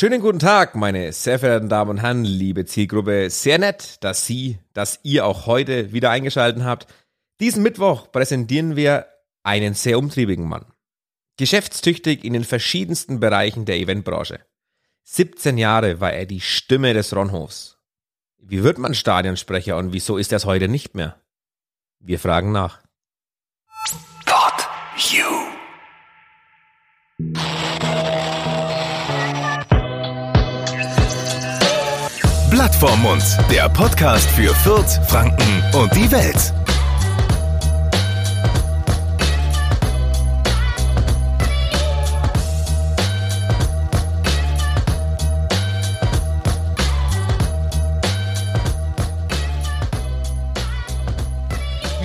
Schönen guten Tag, meine sehr verehrten Damen und Herren, liebe Zielgruppe. Sehr nett, dass Sie, dass ihr auch heute wieder eingeschaltet habt. Diesen Mittwoch präsentieren wir einen sehr umtriebigen Mann. Geschäftstüchtig in den verschiedensten Bereichen der Eventbranche. 17 Jahre war er die Stimme des Ronhofs. Wie wird man Stadionsprecher und wieso ist er es heute nicht mehr? Wir fragen nach. Pod You. Vorm Mund, der Podcast für Fürth, Franken und die Welt.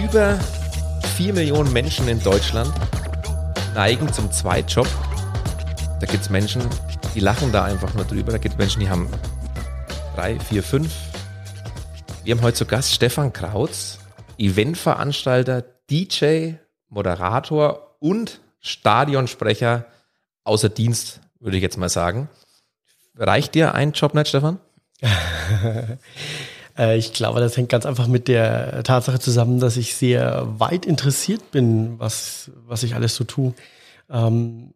Über 4 Millionen Menschen in Deutschland neigen zum Zweitjob. Da gibt es Menschen, die lachen da einfach nur drüber. Da gibt es Menschen, die haben drei, vier, fünf. Wir haben heute zu Gast Stefan Krautz, Eventveranstalter, DJ, Moderator und Stadionsprecher außer Dienst, würde ich jetzt mal sagen. Reicht dir ein Job nicht, Stefan? Äh, ich glaube, das hängt ganz einfach mit der Tatsache zusammen, dass ich sehr weit interessiert bin, was, was ich alles so tue. Ähm,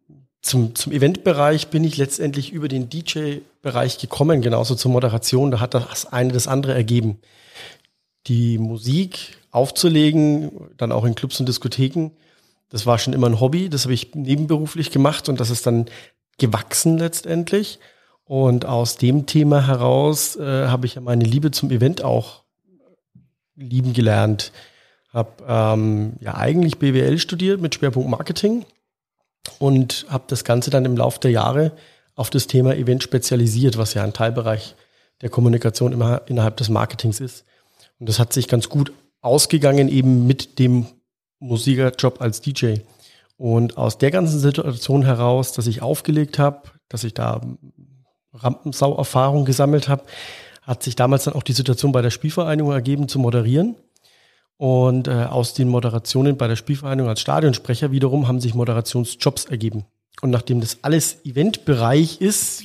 zum, zum Eventbereich bin ich letztendlich über den DJ-Bereich gekommen, genauso zur Moderation. Da hat das eine das andere ergeben. Die Musik aufzulegen, dann auch in Clubs und Diskotheken, das war schon immer ein Hobby. Das habe ich nebenberuflich gemacht und das ist dann gewachsen letztendlich. Und aus dem Thema heraus äh, habe ich ja meine Liebe zum Event auch lieben gelernt. Habe ähm, ja eigentlich BWL studiert mit Schwerpunkt Marketing und habe das Ganze dann im Laufe der Jahre auf das Thema Event spezialisiert, was ja ein Teilbereich der Kommunikation immer innerhalb des Marketings ist. Und das hat sich ganz gut ausgegangen eben mit dem Musikerjob als DJ. Und aus der ganzen Situation heraus, dass ich aufgelegt habe, dass ich da Rampensau-Erfahrung gesammelt habe, hat sich damals dann auch die Situation bei der Spielvereinigung ergeben, zu moderieren. Und äh, aus den Moderationen bei der Spielvereinigung als Stadionsprecher wiederum haben sich Moderationsjobs ergeben. Und nachdem das alles Eventbereich ist,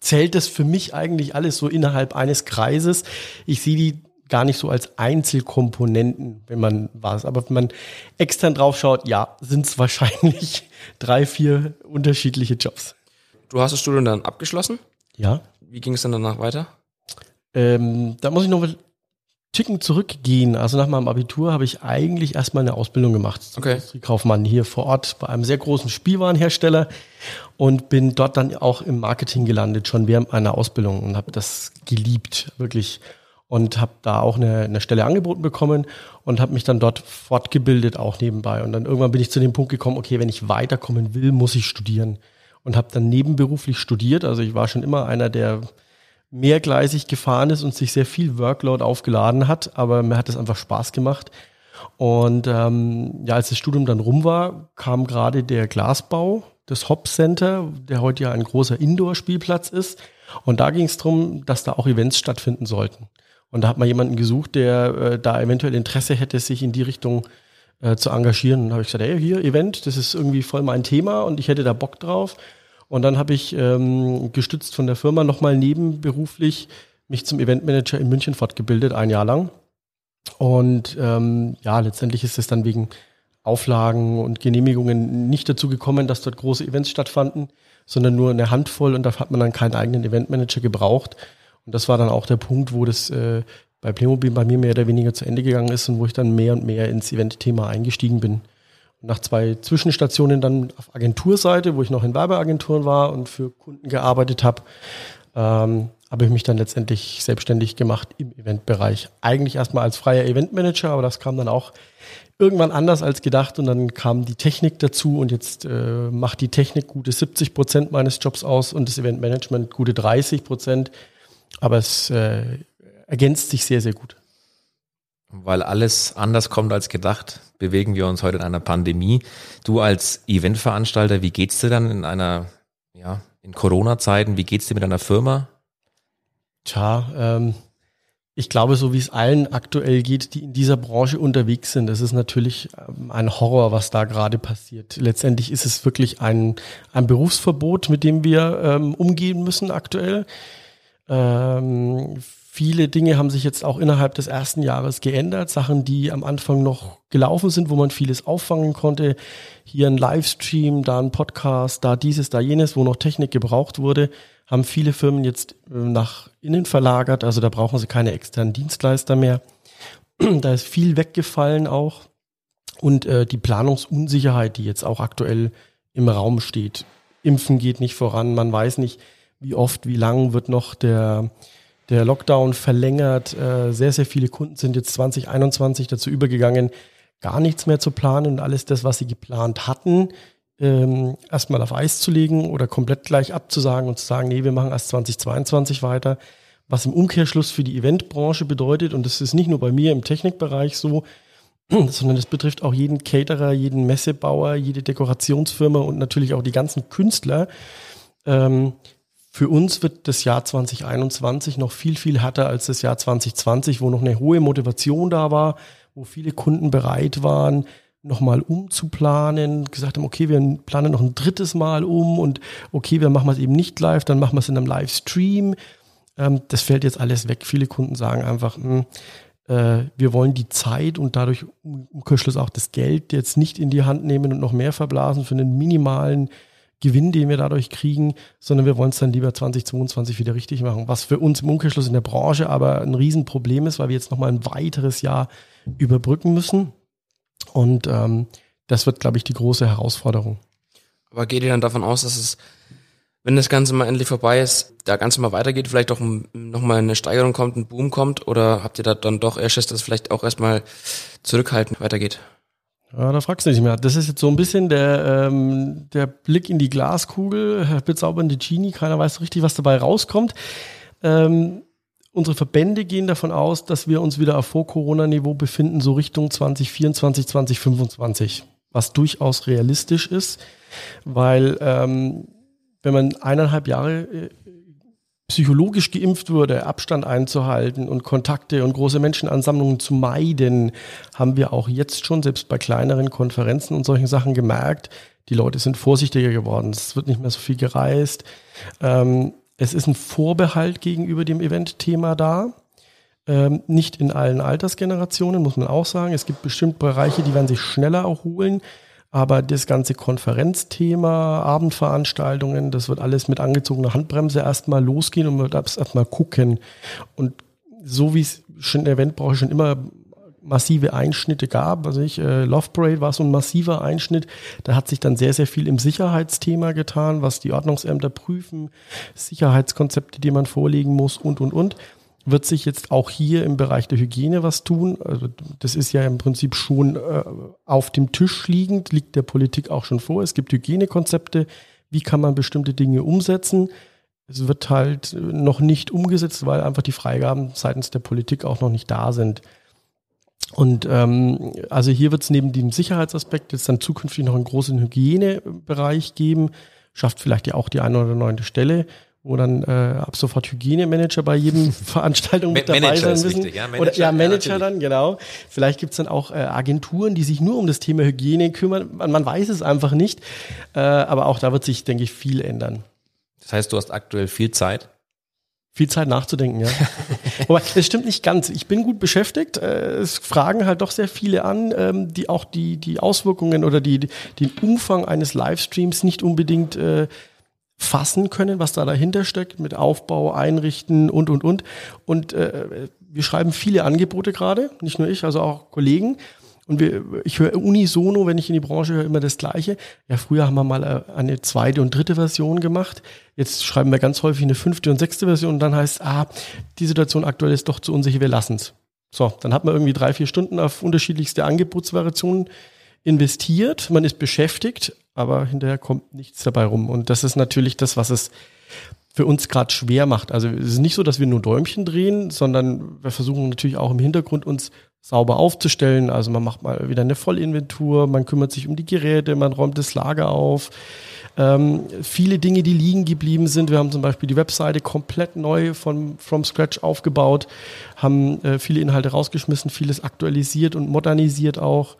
zählt das für mich eigentlich alles so innerhalb eines Kreises. Ich sehe die gar nicht so als Einzelkomponenten, wenn man was. Aber wenn man extern drauf schaut, ja, sind es wahrscheinlich drei, vier unterschiedliche Jobs. Du hast das Studium dann abgeschlossen? Ja. Wie ging es dann danach weiter? Ähm, da muss ich noch Ticken zurückgehen. Also nach meinem Abitur habe ich eigentlich erstmal eine Ausbildung gemacht zum Okay. Industriekaufmann hier vor Ort bei einem sehr großen Spielwarenhersteller und bin dort dann auch im Marketing gelandet, schon während meiner Ausbildung und habe das geliebt, wirklich. Und habe da auch eine, eine Stelle angeboten bekommen und habe mich dann dort fortgebildet, auch nebenbei. Und dann irgendwann bin ich zu dem Punkt gekommen, okay, wenn ich weiterkommen will, muss ich studieren. Und habe dann nebenberuflich studiert. Also ich war schon immer einer, der mehrgleisig gefahren ist und sich sehr viel Workload aufgeladen hat, aber mir hat es einfach Spaß gemacht. Und ähm, ja, als das Studium dann rum war, kam gerade der Glasbau, das Hop Center, der heute ja ein großer Indoor-Spielplatz ist. Und da ging es darum, dass da auch Events stattfinden sollten. Und da hat man jemanden gesucht, der äh, da eventuell Interesse hätte, sich in die Richtung äh, zu engagieren. Und dann habe ich gesagt, hey, hier, Event, das ist irgendwie voll mein Thema und ich hätte da Bock drauf. Und dann habe ich ähm, gestützt von der Firma nochmal nebenberuflich mich zum Eventmanager in München fortgebildet, ein Jahr lang. Und ähm, ja, letztendlich ist es dann wegen Auflagen und Genehmigungen nicht dazu gekommen, dass dort große Events stattfanden, sondern nur eine Handvoll und da hat man dann keinen eigenen Eventmanager gebraucht. Und das war dann auch der Punkt, wo das äh, bei Playmobil bei mir mehr oder weniger zu Ende gegangen ist und wo ich dann mehr und mehr ins Event-Thema eingestiegen bin. Nach zwei Zwischenstationen dann auf Agenturseite, wo ich noch in Werbeagenturen war und für Kunden gearbeitet habe, ähm, habe ich mich dann letztendlich selbstständig gemacht im Eventbereich. Eigentlich erstmal als freier Eventmanager, aber das kam dann auch irgendwann anders als gedacht und dann kam die Technik dazu und jetzt äh, macht die Technik gute 70 Prozent meines Jobs aus und das Eventmanagement gute 30 Prozent. Aber es äh, ergänzt sich sehr, sehr gut. Weil alles anders kommt als gedacht, bewegen wir uns heute in einer Pandemie. Du als Eventveranstalter, wie geht's dir dann in einer, ja, in Corona-Zeiten, wie geht's dir mit deiner Firma? Tja, ähm, Ich glaube, so wie es allen aktuell geht, die in dieser Branche unterwegs sind, das ist natürlich ähm, ein Horror, was da gerade passiert. Letztendlich ist es wirklich ein, ein Berufsverbot, mit dem wir ähm, umgehen müssen aktuell. Ähm, viele Dinge haben sich jetzt auch innerhalb des ersten Jahres geändert. Sachen, die am Anfang noch gelaufen sind, wo man vieles auffangen konnte. Hier ein Livestream, da ein Podcast, da dieses, da jenes, wo noch Technik gebraucht wurde haben viele Firmen jetzt äh, nach innen verlagert, also da brauchen sie keine externen Dienstleister mehr. da ist viel weggefallen auch. Und äh, die Planungsunsicherheit, die jetzt auch aktuell im Raum steht. Impfen geht nicht voran, man weiß nicht, wie oft, wie lang wird noch der, der Lockdown verlängert. Äh, sehr, sehr viele Kunden sind jetzt 2021 dazu übergegangen, gar nichts mehr zu planen und alles das, was sie geplant hatten, ähm, erstmal auf Eis zu legen oder komplett gleich abzusagen und zu sagen, nee, wir machen erst 2022 weiter, was im Umkehrschluss für die Eventbranche bedeutet, und das ist nicht nur bei mir im Technikbereich so, sondern das betrifft auch jeden Caterer, jeden Messebauer, jede Dekorationsfirma und natürlich auch die ganzen Künstler. Ähm, für uns wird das Jahr 2021 noch viel, viel härter als das Jahr 2020, wo noch eine hohe Motivation da war, wo viele Kunden bereit waren, nochmal umzuplanen, gesagt haben, okay, wir planen noch ein drittes Mal um und okay, wir machen es eben nicht live, dann machen wir es in einem Livestream. Ähm, das fällt jetzt alles weg. Viele Kunden sagen einfach, mh, hm, äh, wir wollen die Zeit und dadurch im Umkehrschluss auch das Geld jetzt nicht in die Hand nehmen und noch mehr verblasen für einen minimalen Gewinn, den wir dadurch kriegen, sondern wir wollen es dann lieber 2022 wieder richtig machen. Was für uns im Umkehrschluss in der Branche aber ein Riesenproblem ist, weil wir jetzt nochmal ein weiteres Jahr überbrücken müssen. Und ähm, das wird, glaube ich, die große Herausforderung. Aber geht ihr dann davon aus, dass es, wenn das Ganze mal endlich vorbei ist, da Ganze mal weitergeht, vielleicht auch nochmal eine Steigerung kommt, ein Boom kommt? Oder habt ihr da dann doch eher Schiss, dass es vielleicht auch erstmal zurückhaltend weitergeht? Ja, da fragst du nicht mehr. Das ist jetzt so ein bisschen der, ähm, der Blick in die Glaskugel, bezaubernde Genie, keiner weiß so richtig, was dabei rauskommt. Ähm, Unsere Verbände gehen davon aus, dass wir uns wieder auf Vor-Corona-Niveau befinden, so Richtung 2024, 2025, was durchaus realistisch ist, weil ähm, wenn man eineinhalb Jahre äh, psychologisch geimpft wurde, Abstand einzuhalten und Kontakte und große Menschenansammlungen zu meiden, haben wir auch jetzt schon, selbst bei kleineren Konferenzen und solchen Sachen gemerkt, die Leute sind vorsichtiger geworden. Es wird nicht mehr so viel gereist. Ähm, es ist ein Vorbehalt gegenüber dem Event-Thema da. Ähm, nicht in allen Altersgenerationen, muss man auch sagen. Es gibt bestimmt Bereiche, die werden sich schneller erholen. Aber das ganze Konferenzthema, Abendveranstaltungen, das wird alles mit angezogener Handbremse erstmal losgehen und man darf erstmal gucken. Und so wie es schon in der Eventbranche schon immer massive Einschnitte gab. Also ich, äh, Love Parade war so ein massiver Einschnitt. Da hat sich dann sehr, sehr viel im Sicherheitsthema getan, was die Ordnungsämter prüfen, Sicherheitskonzepte, die man vorlegen muss und, und, und. Wird sich jetzt auch hier im Bereich der Hygiene was tun? Also das ist ja im Prinzip schon äh, auf dem Tisch liegend, liegt der Politik auch schon vor. Es gibt Hygienekonzepte. Wie kann man bestimmte Dinge umsetzen? Es wird halt noch nicht umgesetzt, weil einfach die Freigaben seitens der Politik auch noch nicht da sind. Und ähm, also hier wird es neben dem Sicherheitsaspekt jetzt dann zukünftig noch einen großen Hygienebereich geben, schafft vielleicht ja auch die eine oder neunte Stelle, wo dann äh, ab sofort Hygienemanager bei jedem Veranstaltung mit dabei Manager sein müssen. Wichtig, ja, Manager, oder, ja, Manager ja, dann, genau. Vielleicht gibt's dann auch äh, Agenturen, die sich nur um das Thema Hygiene kümmern. Man, man weiß es einfach nicht. Äh, aber auch da wird sich, denke ich, viel ändern. Das heißt, du hast aktuell viel Zeit? Viel Zeit nachzudenken, ja. Aber das stimmt nicht ganz. Ich bin gut beschäftigt. Äh, es fragen halt doch sehr viele an, ähm, die auch die, die Auswirkungen oder die, den Umfang eines Livestreams nicht unbedingt äh, fassen können, was da dahinter steckt, mit Aufbau, Einrichten und, und, und. Und äh, wir schreiben viele Angebote gerade, nicht nur ich, also auch Kollegen. Und wir, ich höre unisono, wenn ich in die Branche höre, immer das Gleiche. Ja, früher haben wir mal äh, eine zweite und dritte Version gemacht. Jetzt schreiben wir ganz häufig eine fünfte und sechste Version und dann heißt, ah, die Situation aktuell ist doch zu unsicher, wir lassen's. So, dann hat man irgendwie drei, vier Stunden auf unterschiedlichste Angebotsvariationen investiert. Man ist beschäftigt, aber hinterher kommt nichts dabei rum. Und das ist natürlich das, was es für uns gerade schwer macht. Also es ist nicht so, dass wir nur Däumchen drehen, sondern wir versuchen natürlich auch im Hintergrund uns sauber aufzustellen. Also man macht mal wieder eine Vollinventur, man kümmert sich um die Geräte, man räumt das Lager auf. Ähm, viele Dinge, die liegen geblieben sind. Wir haben zum Beispiel die Webseite komplett neu von From Scratch aufgebaut, haben äh, viele Inhalte rausgeschmissen, vieles aktualisiert und modernisiert auch.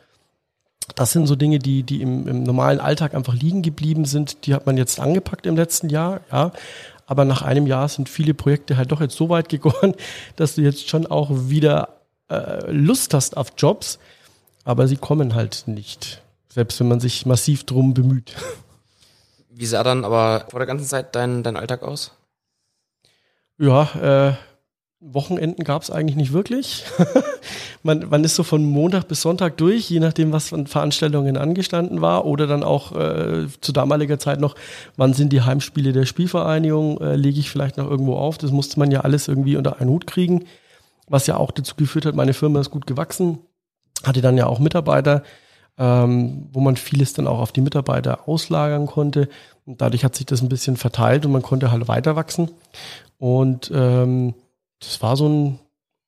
Das sind so Dinge, die, die im, im normalen Alltag einfach liegen geblieben sind. Die hat man jetzt angepackt im letzten Jahr, ja. Aber nach einem Jahr sind viele Projekte halt doch jetzt so weit gegangen, dass du jetzt schon auch wieder äh, Lust hast auf Jobs, aber sie kommen halt nicht. Selbst wenn man sich massiv drum bemüht. Wie sah dann aber vor der ganzen Zeit dein, dein Alltag aus? Ja, äh, Wochenenden gab es eigentlich nicht wirklich. man, man ist so von Montag bis Sonntag durch, je nachdem, was von Veranstaltungen angestanden war. Oder dann auch äh, zu damaliger Zeit noch, wann sind die Heimspiele der Spielvereinigung, äh, lege ich vielleicht noch irgendwo auf. Das musste man ja alles irgendwie unter einen Hut kriegen. Was ja auch dazu geführt hat, meine Firma ist gut gewachsen, hatte dann ja auch Mitarbeiter, ähm, wo man vieles dann auch auf die Mitarbeiter auslagern konnte. Und dadurch hat sich das ein bisschen verteilt und man konnte halt weiter wachsen. Und ähm, das war so ein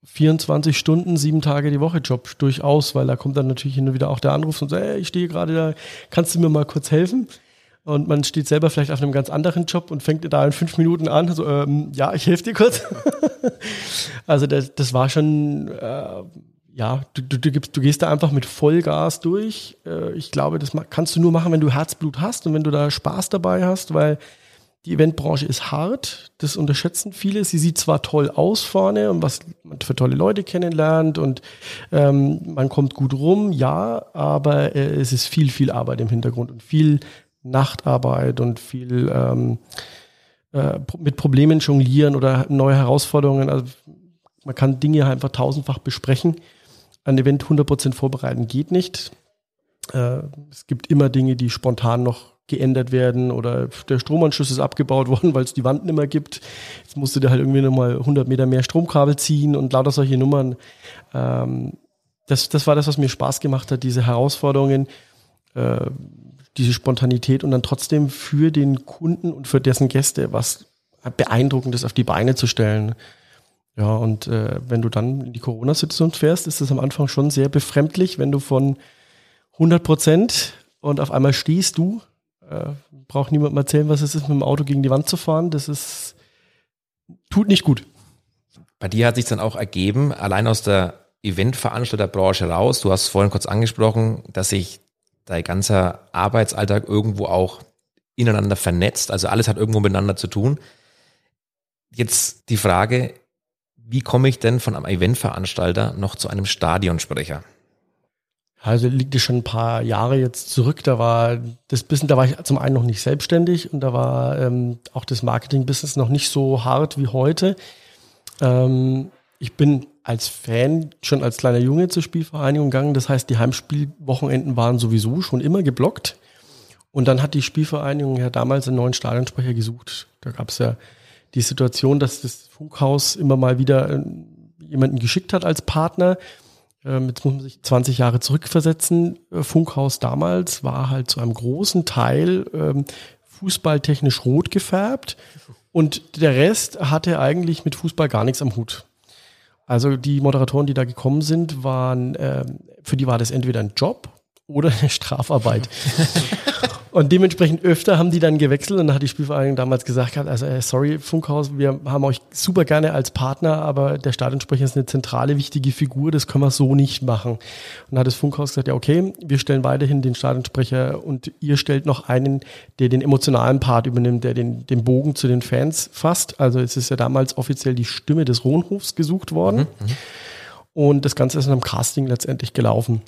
24 Stunden, sieben Tage die Woche Job durchaus, weil da kommt dann natürlich hin und wieder auch der Anruf und sagt, hey, ich stehe gerade da, kannst du mir mal kurz helfen? Und man steht selber vielleicht auf einem ganz anderen Job und fängt da in fünf Minuten an, so, ähm, ja, ich helfe dir kurz. also das, das war schon, äh, ja, du, du, du, gibst, du gehst da einfach mit Vollgas durch. Äh, ich glaube, das kannst du nur machen, wenn du Herzblut hast und wenn du da Spaß dabei hast, weil die Eventbranche ist hart, das unterschätzen viele. Sie sieht zwar toll aus vorne und was man für tolle Leute kennenlernt und ähm, man kommt gut rum, ja, aber äh, es ist viel, viel Arbeit im Hintergrund und viel Nachtarbeit und viel ähm, äh, mit Problemen jonglieren oder neue Herausforderungen. Also man kann Dinge einfach tausendfach besprechen. Ein Event 100% vorbereiten geht nicht. Äh, es gibt immer Dinge, die spontan noch geändert werden oder der Stromanschluss ist abgebaut worden, weil es die Wand nicht mehr gibt. Jetzt musste der halt irgendwie nochmal 100 Meter mehr Stromkabel ziehen und lauter solche Nummern. Ähm, das, das war das, was mir Spaß gemacht hat, diese Herausforderungen, äh, diese Spontanität und dann trotzdem für den Kunden und für dessen Gäste was Beeindruckendes auf die Beine zu stellen. Ja, und äh, wenn du dann in die Corona-Situation fährst, ist das am Anfang schon sehr befremdlich, wenn du von 100 Prozent und auf einmal stehst du äh, braucht niemandem erzählen, was es ist, mit dem Auto gegen die Wand zu fahren. Das ist, tut nicht gut. Bei dir hat sich dann auch ergeben, allein aus der Eventveranstalterbranche raus, du hast vorhin kurz angesprochen, dass sich dein ganzer Arbeitsalltag irgendwo auch ineinander vernetzt, also alles hat irgendwo miteinander zu tun. Jetzt die Frage, wie komme ich denn von einem Eventveranstalter noch zu einem Stadionsprecher? Also liegt es schon ein paar Jahre jetzt zurück. Da war das Business, da war ich zum einen noch nicht selbstständig und da war ähm, auch das Marketing-Business noch nicht so hart wie heute. Ähm, ich bin als Fan schon als kleiner Junge zur Spielvereinigung gegangen. Das heißt, die Heimspielwochenenden waren sowieso schon immer geblockt. Und dann hat die Spielvereinigung ja damals einen neuen Stadionsprecher gesucht. Da gab es ja die Situation, dass das Funkhaus immer mal wieder äh, jemanden geschickt hat als Partner. Ähm, jetzt muss man sich 20 Jahre zurückversetzen. Äh, Funkhaus damals war halt zu einem großen Teil ähm, fußballtechnisch rot gefärbt und der Rest hatte eigentlich mit Fußball gar nichts am Hut. Also die Moderatoren, die da gekommen sind, waren, äh, für die war das entweder ein Job oder eine Strafarbeit. Und dementsprechend öfter haben die dann gewechselt und dann hat die Spielvereinigung damals gesagt, also äh, sorry Funkhaus, wir haben euch super gerne als Partner, aber der Stadionsprecher ist eine zentrale, wichtige Figur, das können wir so nicht machen. Und dann hat das Funkhaus gesagt, ja okay, wir stellen weiterhin den Stadionsprecher und ihr stellt noch einen, der den emotionalen Part übernimmt, der den, den Bogen zu den Fans fasst. Also es ist ja damals offiziell die Stimme des Rohnhofs gesucht worden. Mhm, mhm. und das Ganze ist in einem Casting letztendlich gelaufen.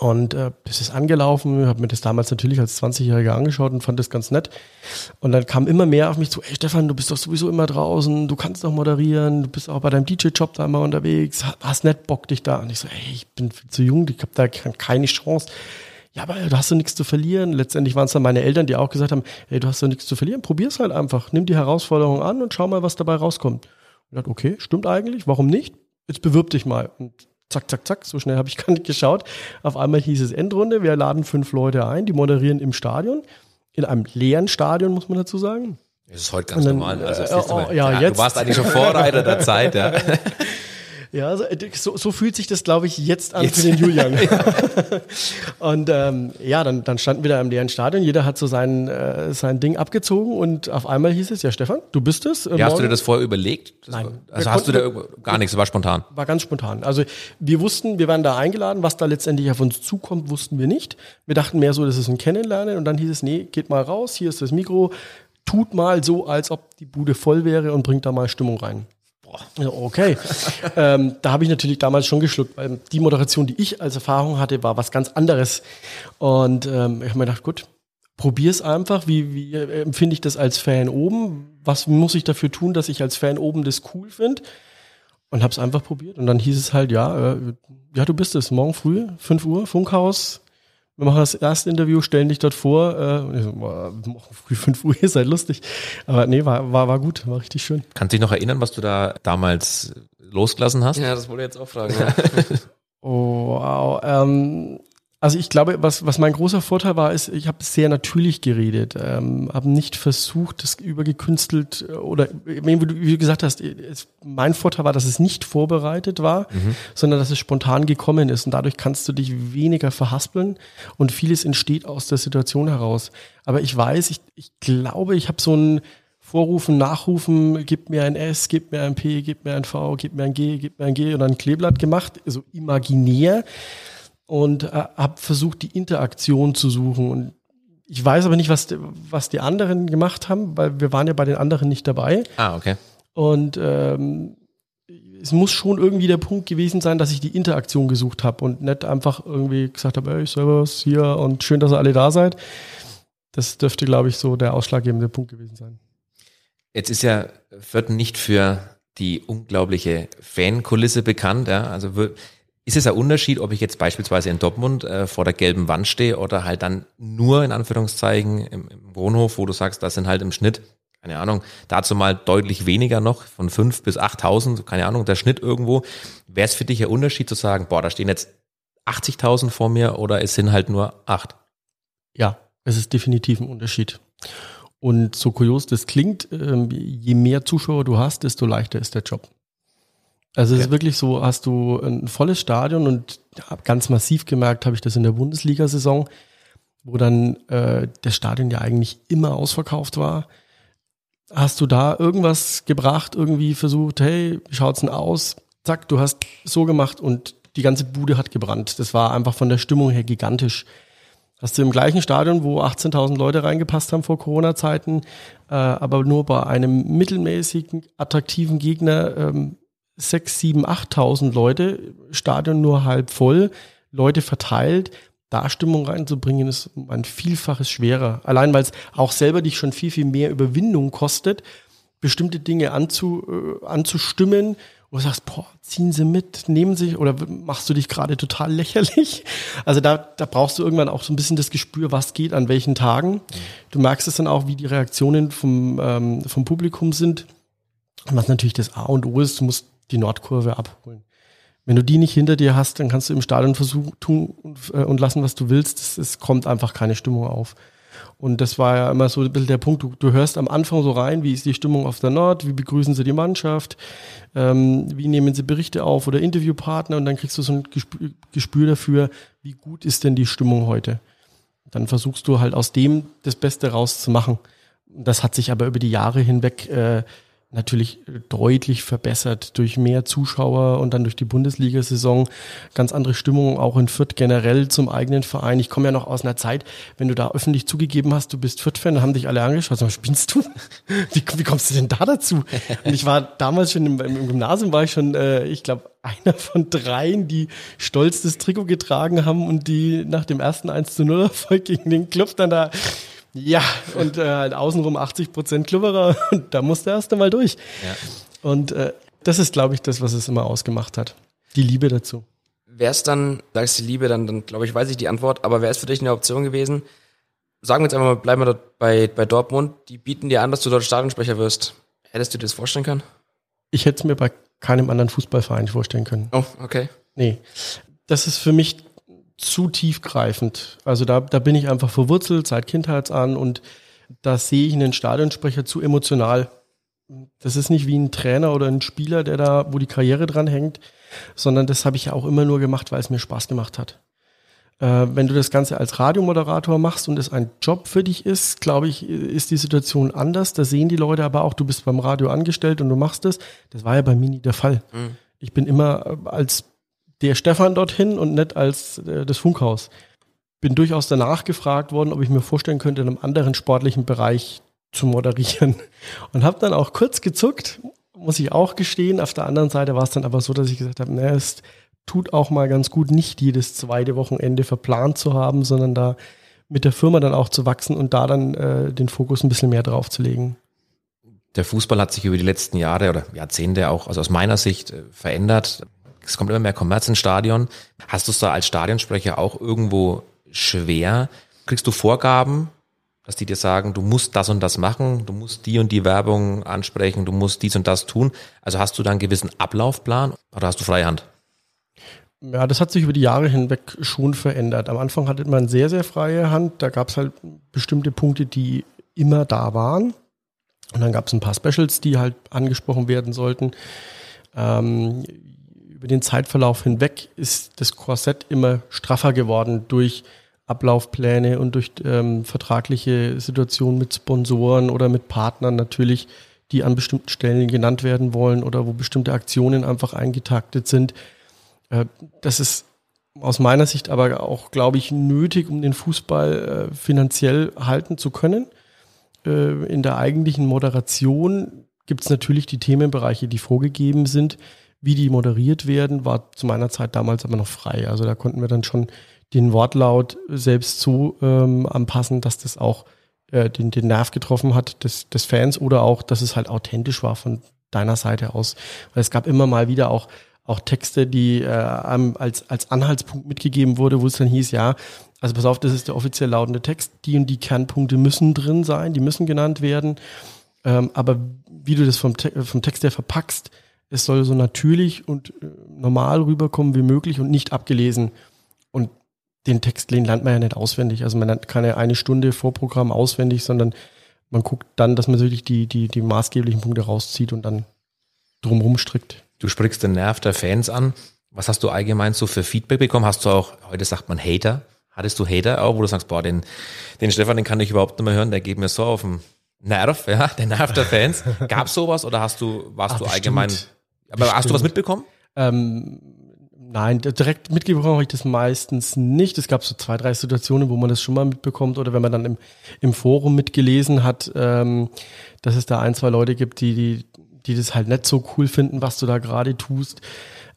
Und äh, das ist angelaufen, habe mir das damals natürlich als 20-Jähriger angeschaut und fand das ganz nett. Und dann kam immer mehr auf mich zu, ey Stefan, du bist doch sowieso immer draußen, du kannst doch moderieren, du bist auch bei deinem DJ-Job da immer unterwegs, hast nicht Bock dich da. Und ich so, ey, ich bin viel zu jung, ich habe da keine Chance. Ja, aber du hast doch nichts zu verlieren. Letztendlich waren es dann meine Eltern, die auch gesagt haben, ey, du hast doch nichts zu verlieren, probier's halt einfach, nimm die Herausforderung an und schau mal, was dabei rauskommt. Und ich dachte, okay, stimmt eigentlich, warum nicht? Jetzt bewirb dich mal. Und zack, zack, zack, so schnell habe ich gar nicht geschaut. Auf einmal hieß es Endrunde, wir laden fünf Leute ein, die moderieren im Stadion, in einem leeren Stadion, muss man dazu sagen. Das ist heute ganz dann, normal. Also, äh, oh, ja. Du warst eigentlich schon Vorreiter der Zeit, ja. Ja, also, äh, so, so fühlt sich das, glaube ich, jetzt an jetzt. für den Julian. und ähm, ja, dann, dann standen wir da im leeren Stadion, jeder hat so sein, äh, sein Ding abgezogen und auf einmal hieß es, ja Stefan, du bist es. Äh, ja, hast du dir das vorher überlegt? Das Nein. War, also hast du da gar nichts, war spontan? War ganz spontan. Also wir wussten, wir waren da eingeladen, was da letztendlich auf uns zukommt, wussten wir nicht. Wir dachten mehr so, das ist ein Kennenlernen und dann hieß es, nee, geht mal raus, hier ist das Mikro, tut mal so, als ob die Bude voll wäre und bringt da mal Stimmung rein. Okay. ähm, da habe ich natürlich damals schon geschluckt, weil die Moderation, die ich als Erfahrung hatte, war was ganz anderes. Und ähm, ich habe mir gedacht, gut, probier's einfach. Wie, wie empfinde ich das als Fan oben? Was muss ich dafür tun, dass ich als Fan oben das cool finde? Und habe es einfach probiert. Und dann hieß es halt, ja, äh, ja, du bist es. Morgen früh, 5 Uhr, Funkhaus, wir machen das erste Interview, stellen dich dort vor. Äh, früh 5 Uhr, ihr seid lustig. Aber nee, war, war, war gut, war richtig schön. Kannst du dich noch erinnern, was du da damals losgelassen hast? Ja, das wollte ich jetzt auch fragen. Ja. oh, wow. Ähm, also ich glaube, was, was mein großer Vorteil war, ist, ich habe sehr natürlich geredet, ähm, habe nicht versucht, das übergekünstelt äh, oder wie du, wie du gesagt hast, es, mein Vorteil war, dass es nicht vorbereitet war, mhm. sondern dass es spontan gekommen ist und dadurch kannst du dich weniger verhaspeln und vieles entsteht aus der Situation heraus. Aber ich weiß, ich, ich glaube, ich habe so ein Vorrufen, Nachrufen, gib mir ein S, gib mir ein P, gib mir ein V, gib mir ein G, gib mir ein G und ein Kleeblatt gemacht, so imaginär und äh, habe versucht, die Interaktion zu suchen. Und ich weiß aber nicht, was, was die anderen gemacht haben, weil wir waren ja bei den anderen nicht dabei. Ah, okay. Und ähm, es muss schon irgendwie der Punkt gewesen sein, dass ich die Interaktion gesucht habe und nicht einfach irgendwie gesagt habe, hey, Servus hier und schön, dass ihr alle da seid. Das dürfte, glaube ich, so der ausschlaggebende Punkt gewesen sein. Jetzt ist ja Fürth nicht für die unglaubliche Fankulisse bekannt. Ja? Also ist es ein Unterschied, ob ich jetzt beispielsweise in Dortmund äh, vor der gelben Wand stehe oder halt dann nur in Anführungszeichen im, im Wohnhof, wo du sagst, das sind halt im Schnitt, keine Ahnung, dazu mal deutlich weniger noch, von fünf bis achttausend, keine Ahnung, der Schnitt irgendwo. Wäre es für dich ein Unterschied zu sagen, boah, da stehen jetzt 80.000 vor mir oder es sind halt nur acht? Ja, es ist definitiv ein Unterschied. Und so kurios das klingt, ähm, je mehr Zuschauer du hast, desto leichter ist der Job. Also okay. es ist wirklich so, hast du ein volles Stadion und ganz massiv gemerkt habe ich das in der Bundesliga-Saison, wo dann äh, das Stadion ja eigentlich immer ausverkauft war. Hast du da irgendwas gebracht, irgendwie versucht, hey, wie schaut's denn aus? Zack, du hast so gemacht und die ganze Bude hat gebrannt. Das war einfach von der Stimmung her gigantisch. Hast du im gleichen Stadion, wo 18.000 Leute reingepasst haben vor Corona-Zeiten, äh, aber nur bei einem mittelmäßigen, attraktiven Gegner ähm, sechs, sieben, achttausend Leute, Stadion nur halb voll, Leute verteilt, da Stimmung reinzubringen, ist ein Vielfaches schwerer. Allein weil es auch selber dich schon viel, viel mehr Überwindung kostet, bestimmte Dinge anzu, äh, anzustimmen wo du sagst, boah, ziehen sie mit, nehmen sie oder machst du dich gerade total lächerlich? Also da, da brauchst du irgendwann auch so ein bisschen das Gespür, was geht an welchen Tagen. Du merkst es dann auch, wie die Reaktionen vom, ähm, vom Publikum sind. Und was natürlich das A und O ist, du musst die Nordkurve abholen. Wenn du die nicht hinter dir hast, dann kannst du im Stadion versuchen tun und, äh, und lassen, was du willst. Es, es kommt einfach keine Stimmung auf. Und das war ja immer so ein bisschen der Punkt, du, du hörst am Anfang so rein, wie ist die Stimmung auf der Nord, wie begrüßen sie die Mannschaft, ähm, wie nehmen sie Berichte auf oder Interviewpartner und dann kriegst du so ein Gespür, Gespür dafür, wie gut ist denn die Stimmung heute. Dann versuchst du halt aus dem das Beste rauszumachen. Das hat sich aber über die Jahre hinweg äh, natürlich deutlich verbessert durch mehr Zuschauer und dann durch die Bundesliga-Saison. Ganz andere Stimmung auch in Fürth generell zum eigenen Verein. Ich komme ja noch aus einer Zeit, wenn du da öffentlich zugegeben hast, du bist Fürth-Fan, haben dich alle angeschaut, sag, spinnst du? Wie, wie, kommst du denn da dazu? Und ich war damals schon im, im Gymnasium, war ich schon, äh, ich glaube, einer von dreien, die stolz das Trikot getragen haben und die nach dem ersten 1 zu 0 Erfolg gegen den Club dann da ja, und äh, halt außenrum 80 Prozent Klubberer und da musste er erst einmal durch. Ja. Und äh, das ist, glaube ich, das, was es immer ausgemacht hat. Die Liebe dazu. Wäre es dann, sagst du Liebe, dann, dann glaube ich, weiß ich die Antwort, aber wäre es für dich eine Option gewesen? Sagen wir jetzt einfach mal, bleiben wir dort bei, bei Dortmund, die bieten dir an, dass du dort Stadionsprecher wirst. Hättest du dir das vorstellen können? Ich hätte es mir bei keinem anderen Fußballverein vorstellen können. Oh, okay. Nee. Das ist für mich zu tiefgreifend. Also da, da bin ich einfach verwurzelt seit Kindheit an und da sehe ich einen Stadionsprecher zu emotional. das ist nicht wie ein Trainer oder ein Spieler, der da, wo die Karriere dran hängt, sondern das habe ich ja auch immer nur gemacht, weil es mir Spaß gemacht hat. Äh, wenn du das Ganze als Radiomoderator machst und es ein Job für dich ist, glaube ich, ist die Situation anders. Da sehen die Leute aber auch, du bist beim Radio angestellt und du machst es. Das war ja bei mir nie der Fall. Mhm. Ich bin immer als der Stefan dorthin und nicht als äh, das Funkhaus. Bin durchaus danach gefragt worden, ob ich mir vorstellen könnte, in einem anderen sportlichen Bereich zu moderieren. Und habe dann auch kurz gezuckt, muss ich auch gestehen. Auf der anderen Seite war es dann aber so, dass ich gesagt habe, naja, es tut auch mal ganz gut, nicht jedes zweite Wochenende verplant zu haben, sondern da mit der Firma dann auch zu wachsen und da dann äh, den Fokus ein bisschen mehr drauf zu legen. Der Fußball hat sich über die letzten Jahre oder Jahrzehnte auch, also aus meiner Sicht, äh, verändert. Es kommt immer mehr Kommerz ins Stadion. Hast du es da als Stadionsprecher auch irgendwo schwer? Kriegst du Vorgaben, dass die dir sagen, du musst das und das machen, du musst die und die Werbung ansprechen, du musst dies und das tun? Also hast du da einen gewissen Ablaufplan oder hast du freie Hand? Ja, das hat sich über die Jahre hinweg schon verändert. Am Anfang hatte man sehr, sehr freie Hand. Da gab es halt bestimmte Punkte, die immer da waren. Und dann gab es ein paar Specials, die halt angesprochen werden sollten. Ähm, über den Zeitverlauf hinweg ist das Korsett immer straffer geworden durch Ablaufpläne und durch ähm, vertragliche Situationen mit Sponsoren oder mit Partnern natürlich, die an bestimmten Stellen genannt werden wollen oder wo bestimmte Aktionen einfach eingetaktet sind. Äh, das ist aus meiner Sicht aber auch, glaube ich, nötig, um den Fußball äh, finanziell halten zu können. Äh, in der eigentlichen Moderation gibt es natürlich die Themenbereiche, die vorgegeben sind. Wie die moderiert werden, war zu meiner Zeit damals aber noch frei. Also da konnten wir dann schon den Wortlaut selbst so ähm, anpassen, dass das auch äh, den, den Nerv getroffen hat des, des Fans oder auch, dass es halt authentisch war von deiner Seite aus. Weil es gab immer mal wieder auch auch Texte, die äh, als, als Anhaltspunkt mitgegeben wurde, wo es dann hieß, ja, also pass auf, das ist der offiziell lautende Text, die und die Kernpunkte müssen drin sein, die müssen genannt werden. Ähm, aber wie du das vom, vom Text her verpackst, es soll so natürlich und äh, normal rüberkommen wie möglich und nicht abgelesen. Und den Text lernt man ja nicht auswendig. Also man lernt keine eine Stunde Vorprogramm auswendig, sondern man guckt dann, dass man wirklich die, die, die maßgeblichen Punkte rauszieht und dann drumherum strickt. Du sprichst den Nerv der Fans an. Was hast du allgemein so für Feedback bekommen? Hast du auch, heute sagt man Hater. Hattest du Hater auch, wo du sagst, boah, den, den Stefan, den kann ich überhaupt nicht mehr hören, der geht mir so auf den Nerv, ja, der Nerv der Fans. Gab sowas oder hast du, warst Ach, du allgemein, aber bestimmt. hast du was mitbekommen? Ähm, nein, direkt mitbekommen habe ich das meistens nicht. Es gab so zwei, drei Situationen, wo man das schon mal mitbekommt oder wenn man dann im, im Forum mitgelesen hat, ähm, dass es da ein, zwei Leute gibt, die, die die das halt nicht so cool finden, was du da gerade tust.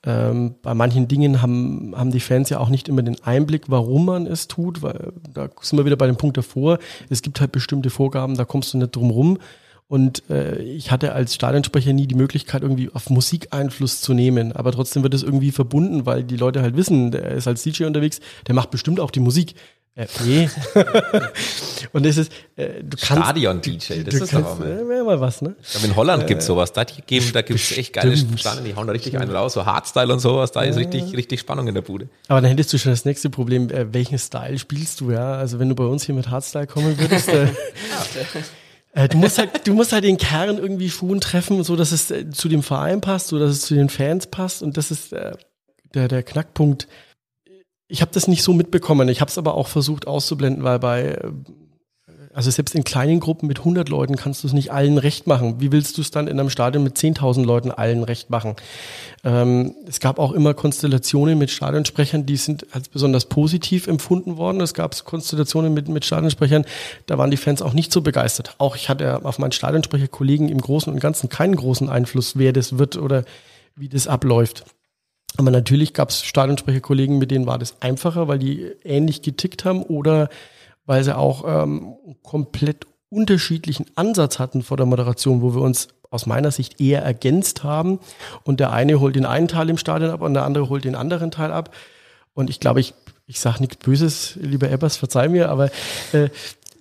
Ähm, bei manchen Dingen haben, haben die Fans ja auch nicht immer den Einblick, warum man es tut, weil da sind wir wieder bei dem Punkt davor. Es gibt halt bestimmte Vorgaben, da kommst du nicht drum rum. Und äh, ich hatte als Stadionsprecher nie die Möglichkeit, irgendwie auf Musik Einfluss zu nehmen. Aber trotzdem wird es irgendwie verbunden, weil die Leute halt wissen, der ist als DJ unterwegs, der macht bestimmt auch die Musik. Äh, nee. und das ist, äh, du kannst. Stadion-DJ, das ist kannst, aber mal. Äh, mal was, ne? Glaube, in Holland äh, gibt's sowas. Da, geben, da gibt's echt geile Stadien, die hauen da richtig einen raus, so Hardstyle und sowas. Da ist richtig, richtig Spannung in der Bude. Aber dann hättest du schon das nächste Problem, äh, welchen Style spielst du, ja? Also wenn du bei uns hier mit Hardstyle kommen würdest, äh, du musst halt, du musst halt den Kern irgendwie Schuhen treffen, so dass es äh, zu dem Verein passt, so dass es zu den Fans passt. Und das ist äh, der, der Knackpunkt ich habe das nicht so mitbekommen. Ich habe es aber auch versucht auszublenden, weil bei, äh, also selbst in kleinen Gruppen mit 100 Leuten kannst du es nicht allen recht machen. Wie willst du es dann in einem Stadion mit 10.000 Leuten allen recht machen? Ähm, es gab auch immer Konstellationen mit Stadionsprechern, die sind als besonders positiv empfunden worden. Es gab Konstellationen mit, mit Stadionsprechern, da waren die Fans auch nicht so begeistert. Auch ich hatte auf meinen Stadionsprecherkollegen im Großen und Ganzen keinen großen Einfluss, wer das wird oder wie das abläuft. Aber natürlich gab es Stadionsprecherkollegen, mit denen war das einfacher, weil die ähnlich getickt haben oder weil sie auch ähm, komplett unterschiedlichen Ansatz hatten vor der Moderation, wo wir uns aus meiner Sicht eher ergänzt haben. Und der eine holt den einen Teil im Stadion ab und der andere holt den anderen Teil ab. Und ich glaube, ich, ich sage nichts Böses, lieber Ebbers, verzeih mir, aber äh,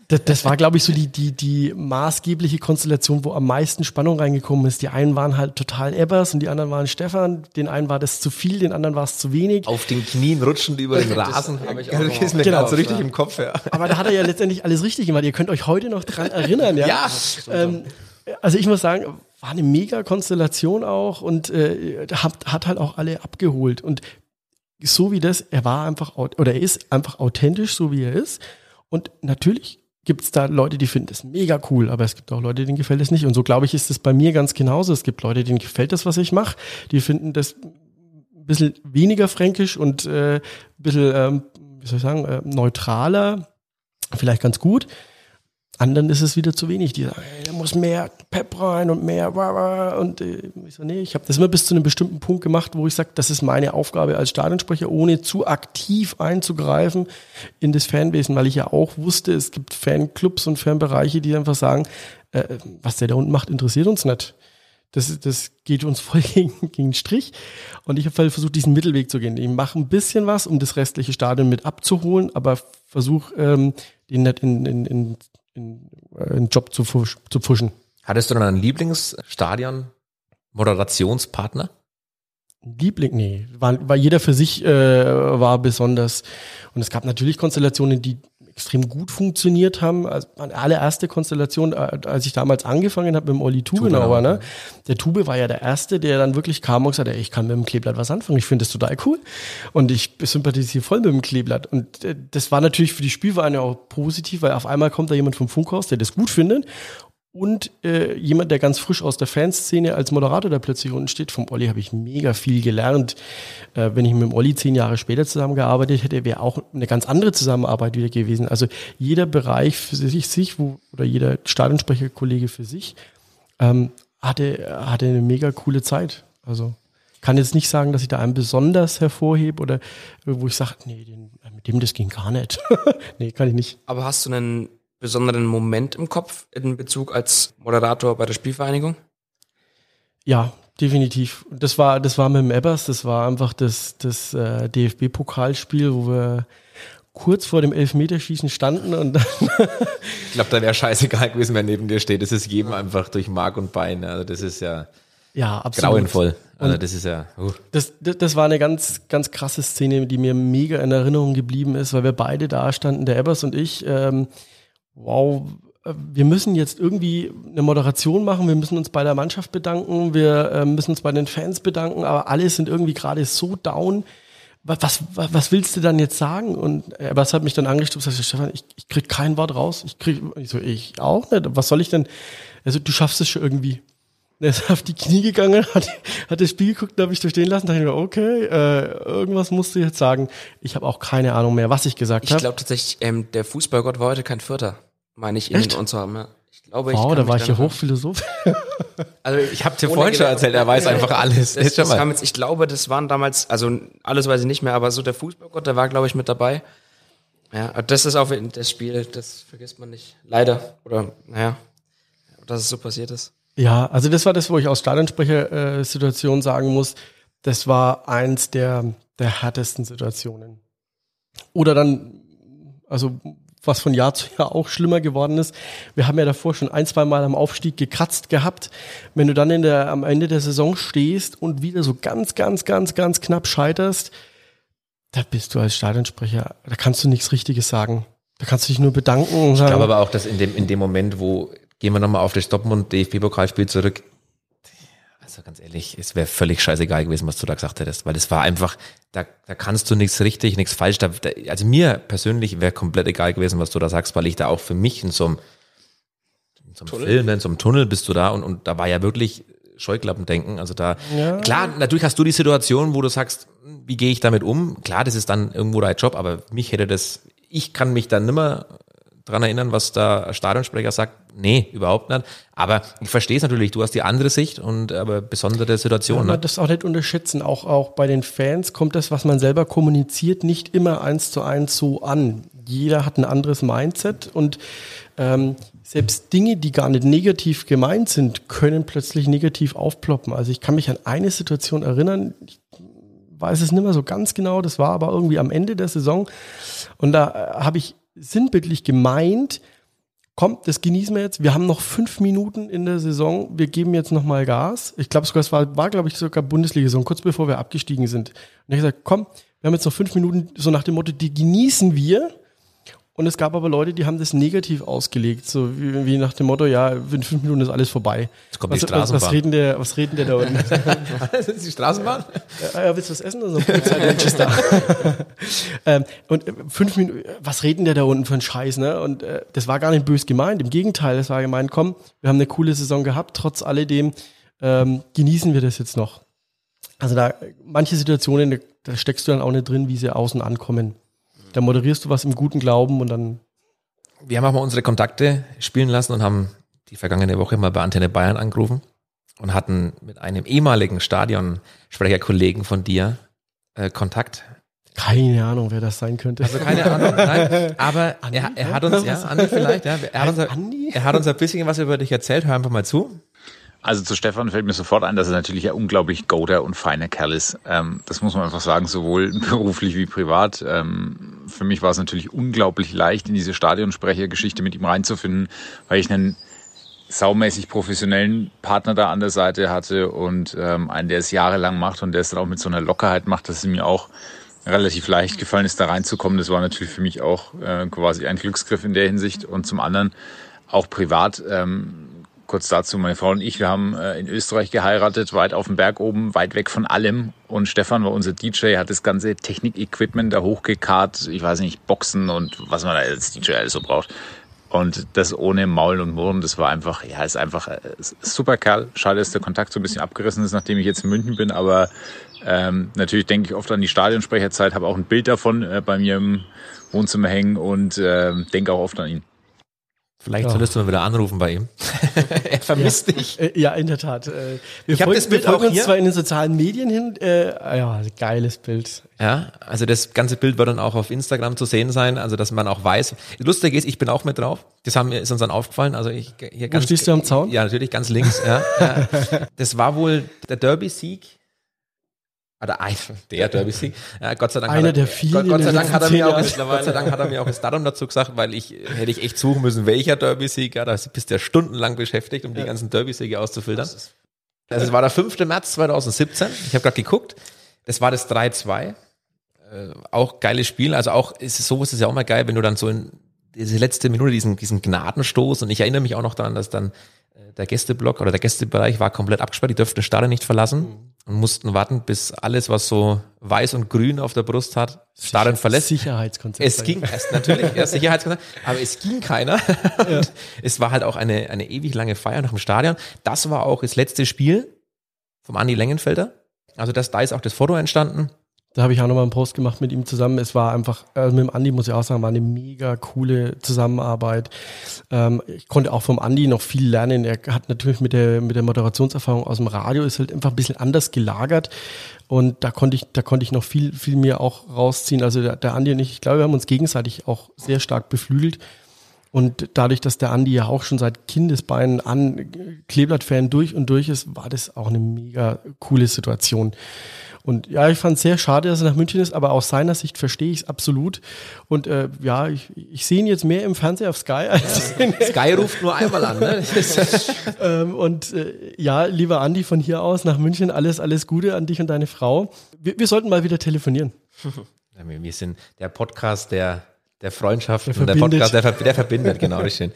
das, das war, glaube ich, so die, die, die maßgebliche Konstellation, wo am meisten Spannung reingekommen ist. Die einen waren halt total Ebbers und die anderen waren Stefan. Den einen war das zu viel, den anderen war es zu wenig. Auf den Knien rutschend über den Rasen. habe ich auch das ist mir genau, so richtig ja. im Kopf. Ja. Aber da hat er ja letztendlich alles richtig gemacht. Ihr könnt euch heute noch dran erinnern. Ja. ja ähm, also ich muss sagen, war eine mega Konstellation auch und äh, hat, hat halt auch alle abgeholt. Und so wie das, er war einfach, oder er ist einfach authentisch, so wie er ist. Und natürlich gibt es da Leute, die finden das mega cool, aber es gibt auch Leute, denen gefällt es nicht. Und so glaube ich, ist es bei mir ganz genauso. Es gibt Leute, denen gefällt das, was ich mache. Die finden das ein bisschen weniger fränkisch und äh, ein bisschen, ähm, wie soll ich sagen, äh, neutraler, vielleicht ganz gut. Anderen ist es wieder zu wenig. Die sagen, ey, da muss mehr Pep rein und mehr. Und äh, ich so, nee, ich habe das immer bis zu einem bestimmten Punkt gemacht, wo ich sage, das ist meine Aufgabe als Stadionsprecher, ohne zu aktiv einzugreifen in das Fanwesen, weil ich ja auch wusste, es gibt Fanclubs und Fanbereiche, die einfach sagen, äh, was der da unten macht, interessiert uns nicht. Das, das geht uns voll gegen, gegen den Strich. Und ich habe halt versucht, diesen Mittelweg zu gehen. Ich mache ein bisschen was, um das restliche Stadion mit abzuholen, aber versuche ähm, den nicht in, in, in in, äh, einen Job zu, zu pfuschen. Hattest du dann einen Lieblingsstadion, Moderationspartner? Liebling, nee, war, war jeder für sich äh, war besonders. Und es gab natürlich Konstellationen, die extrem gut funktioniert haben. Also meine allererste Konstellation, äh, als ich damals angefangen habe mit dem Olli Tubenauer, ne? Der Tube war ja der Erste, der dann wirklich kam und gesagt hat, ich kann mit dem Kleeblatt was anfangen, ich finde das total cool. Und ich sympathisiere voll mit dem Kleeblatt. Und äh, das war natürlich für die Spielvereine auch positiv, weil auf einmal kommt da jemand vom Funkhaus, der das gut findet und äh, jemand, der ganz frisch aus der Fanszene als Moderator da plötzlich unten steht. Vom Olli habe ich mega viel gelernt. Äh, wenn ich mit dem Olli zehn Jahre später zusammengearbeitet hätte, wäre auch eine ganz andere Zusammenarbeit wieder gewesen. Also jeder Bereich für sich, sich wo, oder jeder Stadionsprecherkollege für sich ähm, hatte, hatte eine mega coole Zeit. Also kann jetzt nicht sagen, dass ich da einen besonders hervorhebe oder wo ich sage, nee, den, mit dem das ging gar nicht. nee, kann ich nicht. Aber hast du einen besonderen Moment im Kopf in Bezug als Moderator bei der Spielvereinigung? Ja, definitiv. Das war, das war mit dem Ebbers, das war einfach das, das äh, DFB-Pokalspiel, wo wir kurz vor dem Elfmeterschießen standen und dann Ich glaube, da wäre scheißegal gewesen, wer neben dir steht. Das ist jedem einfach durch Mark und Bein. Also das ist ja, ja absolut. grauenvoll. Also das ist ja. Uh. Das, das, das war eine ganz, ganz krasse Szene, die mir mega in Erinnerung geblieben ist, weil wir beide da standen, der Ebbers und ich. Ähm, wow, äh, wir müssen jetzt irgendwie eine Moderation machen, wir müssen uns bei der Mannschaft bedanken, wir äh, müssen uns bei den Fans bedanken, aber alle sind irgendwie gerade so down. Was, was, was willst du dann jetzt sagen? Und äh, was hat mich dann angestupst, sagt Stefan, ich, ich krieg kein Wort raus. Ich krieg, ich so, ich auch nicht. Was soll ich denn? Also du schaffst es schon irgendwie. Er ist auf die Knie gegangen, hat, hat das Spiel geguckt, da habe ich da stehen lassen, dachte ich mir, okay, äh, irgendwas musst du jetzt sagen. Ich habe auch keine Ahnung mehr, was ich gesagt habe. Ich glaube tatsächlich, ähm, der Fußballgott war heute kein Vierter, meine ich, in Echt? uns haben. Ja. Ich glaube, ich wow, da war ich hier Hochphilosoph. also ich habe dir vorhin schon erzählt, er weiß einfach alles. Das, das jetzt, ich glaube, das waren damals, also alles weiß ich nicht mehr, aber so der Fußballgott, der war, glaube ich, mit dabei. Ja, das ist auch das Spiel, das vergisst man nicht. Leider. Oder, naja, dass es so passiert ist. Ja, also das war das, wo ich aus Stadionsprecher-Situation sagen muss, das war eins der, der härtesten Situationen. Oder dann, also was von Jahr zu Jahr auch schlimmer geworden ist. Wir haben ja davor schon ein, zwei Mal am Aufstieg gekratzt gehabt. Wenn du dann in der, am Ende der Saison stehst und wieder so ganz, ganz, ganz, ganz knapp scheiterst, da bist du als Stadionsprecher, da kannst du nichts Richtiges sagen. Da kannst du dich nur bedanken. Ich glaube aber auch, dass in dem, in dem Moment, wo gehen wir nochmal auf das Dortmund DFB-Pokalspiel zurück. Also ganz ehrlich, es wäre völlig scheißegal gewesen, was du da gesagt hättest, weil es war einfach, da, da kannst du nichts richtig, nichts falsch. Da, da, also mir persönlich wäre komplett egal gewesen, was du da sagst, weil ich da auch für mich in so einem, in so einem Film, in so einem Tunnel bist du da und, und da war ja wirklich Scheuklappendenken. Also da, ja. klar, natürlich hast du die Situation, wo du sagst, wie gehe ich damit um? Klar, das ist dann irgendwo dein Job, aber mich hätte das, ich kann mich dann nimmer dran erinnern, was der Stadionsprecher sagt. Nee, überhaupt nicht. Aber ich verstehe es natürlich, du hast die andere Sicht und aber besondere Situation. Ja, ne? das auch nicht unterschätzen. Auch, auch bei den Fans kommt das, was man selber kommuniziert, nicht immer eins zu eins so an. Jeder hat ein anderes Mindset und ähm, selbst Dinge, die gar nicht negativ gemeint sind, können plötzlich negativ aufploppen. Also ich kann mich an eine Situation erinnern, ich weiß es nicht mehr so ganz genau, das war aber irgendwie am Ende der Saison und da äh, habe ich sinnbildlich gemeint, kommt, das genießen wir jetzt. Wir haben noch fünf Minuten in der Saison. Wir geben jetzt noch mal Gas. Ich glaube sogar, es war, war glaube ich, sogar Bundesliga-Saison, kurz bevor wir abgestiegen sind. Und ich gesagt, komm, wir haben jetzt noch fünf Minuten, so nach dem Motto, die genießen wir. Und es gab aber Leute, die haben das negativ ausgelegt, so wie, wie nach dem Motto, ja, in fünf Minuten ist alles vorbei. Jetzt kommt was, die was, Straßenbahn. was reden der, was reden der da unten? das ist die Straßenbahn? Ja, ja, willst du was essen? Also da. ähm, und äh, fünf Minuten, was reden der da unten für einen Scheiß, ne? Und äh, das war gar nicht bös gemeint. Im Gegenteil, das war gemeint, komm, wir haben eine coole Saison gehabt, trotz alledem ähm, genießen wir das jetzt noch. Also da, manche Situationen, da steckst du dann auch nicht drin, wie sie außen ankommen. Da moderierst du was im guten Glauben und dann Wir haben auch mal unsere Kontakte spielen lassen und haben die vergangene Woche mal bei Antenne Bayern angerufen und hatten mit einem ehemaligen Stadionsprecherkollegen von dir äh, Kontakt. keine Ahnung, wer das sein könnte. Also keine Ahnung, nein, aber er, er hat uns, ja, Andi vielleicht, ja, er hat, uns, Andi? er hat uns ein bisschen was über dich erzählt, hör einfach mal zu. Also zu Stefan fällt mir sofort ein, dass er natürlich ein unglaublich goater und feiner Kerl ist. Ähm, das muss man einfach sagen, sowohl beruflich wie privat. Ähm, für mich war es natürlich unglaublich leicht, in diese Stadionsprechergeschichte mit ihm reinzufinden, weil ich einen saumäßig professionellen Partner da an der Seite hatte und ähm, einen, der es jahrelang macht und der es dann auch mit so einer Lockerheit macht, dass es mir auch relativ leicht gefallen ist, da reinzukommen. Das war natürlich für mich auch äh, quasi ein Glücksgriff in der Hinsicht und zum anderen auch privat. Ähm, kurz dazu, meine Frau und ich, wir haben äh, in Österreich geheiratet, weit auf dem Berg oben, weit weg von allem. Und Stefan war unser DJ, hat das ganze Technik-Equipment da hochgekarrt, ich weiß nicht, Boxen und was man als DJ alles so braucht. Und das ohne Maulen und Murren, das war einfach, ja, ist einfach äh, ist ein super Kerl. Schade, dass der Kontakt so ein bisschen abgerissen ist, nachdem ich jetzt in München bin, aber ähm, natürlich denke ich oft an die Stadionsprecherzeit, habe auch ein Bild davon äh, bei mir im Wohnzimmer hängen und äh, denke auch oft an ihn. Vielleicht Ja. solltest du mal wieder anrufen bei ihm. er vermisst dich. Äh, ja, in der Tat. Äh, wir Ich hab folgen, das Bild wir folgen auch uns hier. zwar in den sozialen Medien hin, äh, ja, geiles Bild. Ja, also das ganze Bild wird dann auch auf Instagram zu sehen sein, also dass man auch weiß. Lustig ist, ich bin auch mit drauf. Das haben, ist uns dann aufgefallen. Also ich hier ganz, stehst du am Zaun? Ja, natürlich ganz links. Ja, ja. Das war wohl der Derby-Sieg. Oder ein, der Derby-Sieg. Ja, Gott sei Dank. Einer hat er, der vielen Gott, sei Dank hat er mir auch, Gott sei Dank hat er mir auch das Datum dazu gesagt, weil ich hätte ich echt suchen müssen, welcher Derby-Sieg. Ja, da bist du ja stundenlang beschäftigt, um die ganzen Derby-Siege auszufiltern. Also es war der 5. März 2017. Ich habe gerade geguckt. Das war das 3-2 Äh, auch geiles Spiel. Also auch ist es, so ist es ja auch mal geil, wenn du dann so in diese letzte Minute diesen, diesen Gnadenstoß und ich erinnere mich auch noch daran, dass dann äh, der Gästeblock oder der Gästebereich war komplett abgesperrt. Die dürften Stadion nicht verlassen und mussten warten, bis alles, was so weiß und grün auf der Brust hat, Stadion verlässt. Sicherheitskonzept. Es ging erst natürlich, erst Sicherheitskonzept, aber es ging keiner. Und Es war halt auch eine, eine ewig lange Feier nach dem Stadion. Das war auch das letzte Spiel vom Andi Längenfelder. Also das, da ist auch das Foto entstanden. Da habe ich auch nochmal einen Post gemacht mit ihm zusammen. Es war einfach, äh, mit dem Andi muss ich auch sagen, war eine mega coole Zusammenarbeit. Ähm, ich konnte auch vom Andi noch viel lernen. Er hat natürlich mit der, mit der Moderationserfahrung aus dem Radio ist halt einfach ein bisschen anders gelagert. Und da konnte ich, da konnte ich noch viel, viel mehr auch rausziehen. Also der, der Andi und ich, ich glaube, wir haben uns gegenseitig auch sehr stark beflügelt. Und dadurch, dass der Andi ja auch schon seit Kindesbeinen an Kleeblatt-Fan durch und durch ist, war das auch eine mega coole Situation. Und ja, ich fand es sehr schade, dass er nach München ist, aber aus seiner Sicht verstehe ich es absolut. Und äh, ja, ich, ich sehe ihn jetzt mehr im Fernseher auf Sky als in, Sky ruft nur einmal an. Ne? Ähm, und äh, ja, lieber Andi, von hier aus nach München, alles, alles Gute an dich und deine Frau. Wir, wir sollten mal wieder telefonieren. Ja, wir sind der Podcast der, der Freundschaft Der und der. Podcast, der, der verbindet, genau, schön.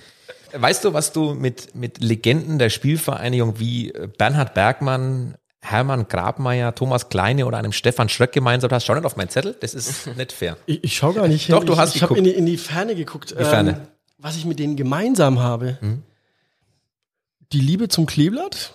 Weißt du, was du mit, mit Legenden der Spielvereinigung wie äh, Bernhard Bergmann, Hermann Grabmeier, Thomas Kleine oder einem Stefan Schröck gemeinsam hast? Schau nicht auf meinen Zettel, das ist nicht fair. Ich, ich schaue gar nicht Doch, hin. du ich, hast Ich habe in, die- in die Ferne geguckt. ähm, Die Ferne. was ich mit denen gemeinsam habe. Die Liebe zum Kleeblatt,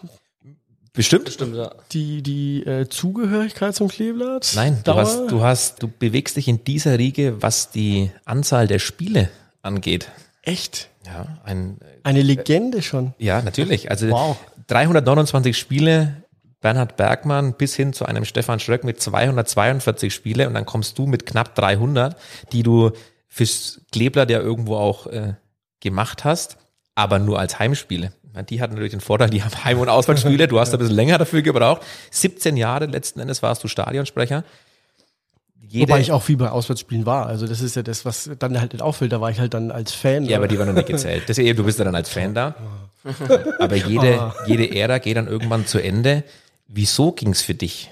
Bestimmt? Stimmt, ja. die, die äh, Zugehörigkeit zum Kleeblatt. Nein, du hast, du hast, du bewegst dich in dieser Riege, was die Anzahl der Spiele angeht. Echt? Ja, ein, Eine Legende schon. ja, natürlich. Also Wow. 329 Spiele, Bernhard Bergmann bis hin zu einem Stefan Schröck mit 242 Spiele und dann kommst du mit knapp 300, die du fürs Kleeblatt ja irgendwo auch äh, gemacht hast, aber nur als Heimspiele. Die hatten natürlich den Vorteil, die haben Heim- und Auswärtsspiele, du hast ein bisschen länger dafür gebraucht. 17 Jahre letzten Endes warst du Stadionsprecher. Jede, Wobei ich auch viel bei Auswärtsspielen war. Also das ist ja das, was dann halt nicht auffällt. Da war ich halt dann als Fan. Ja, aber die waren noch nicht gezählt. Das ist eben, du bist ja dann als Fan da. Aber jede, jede Ära geht dann irgendwann zu Ende. Wieso ging es für dich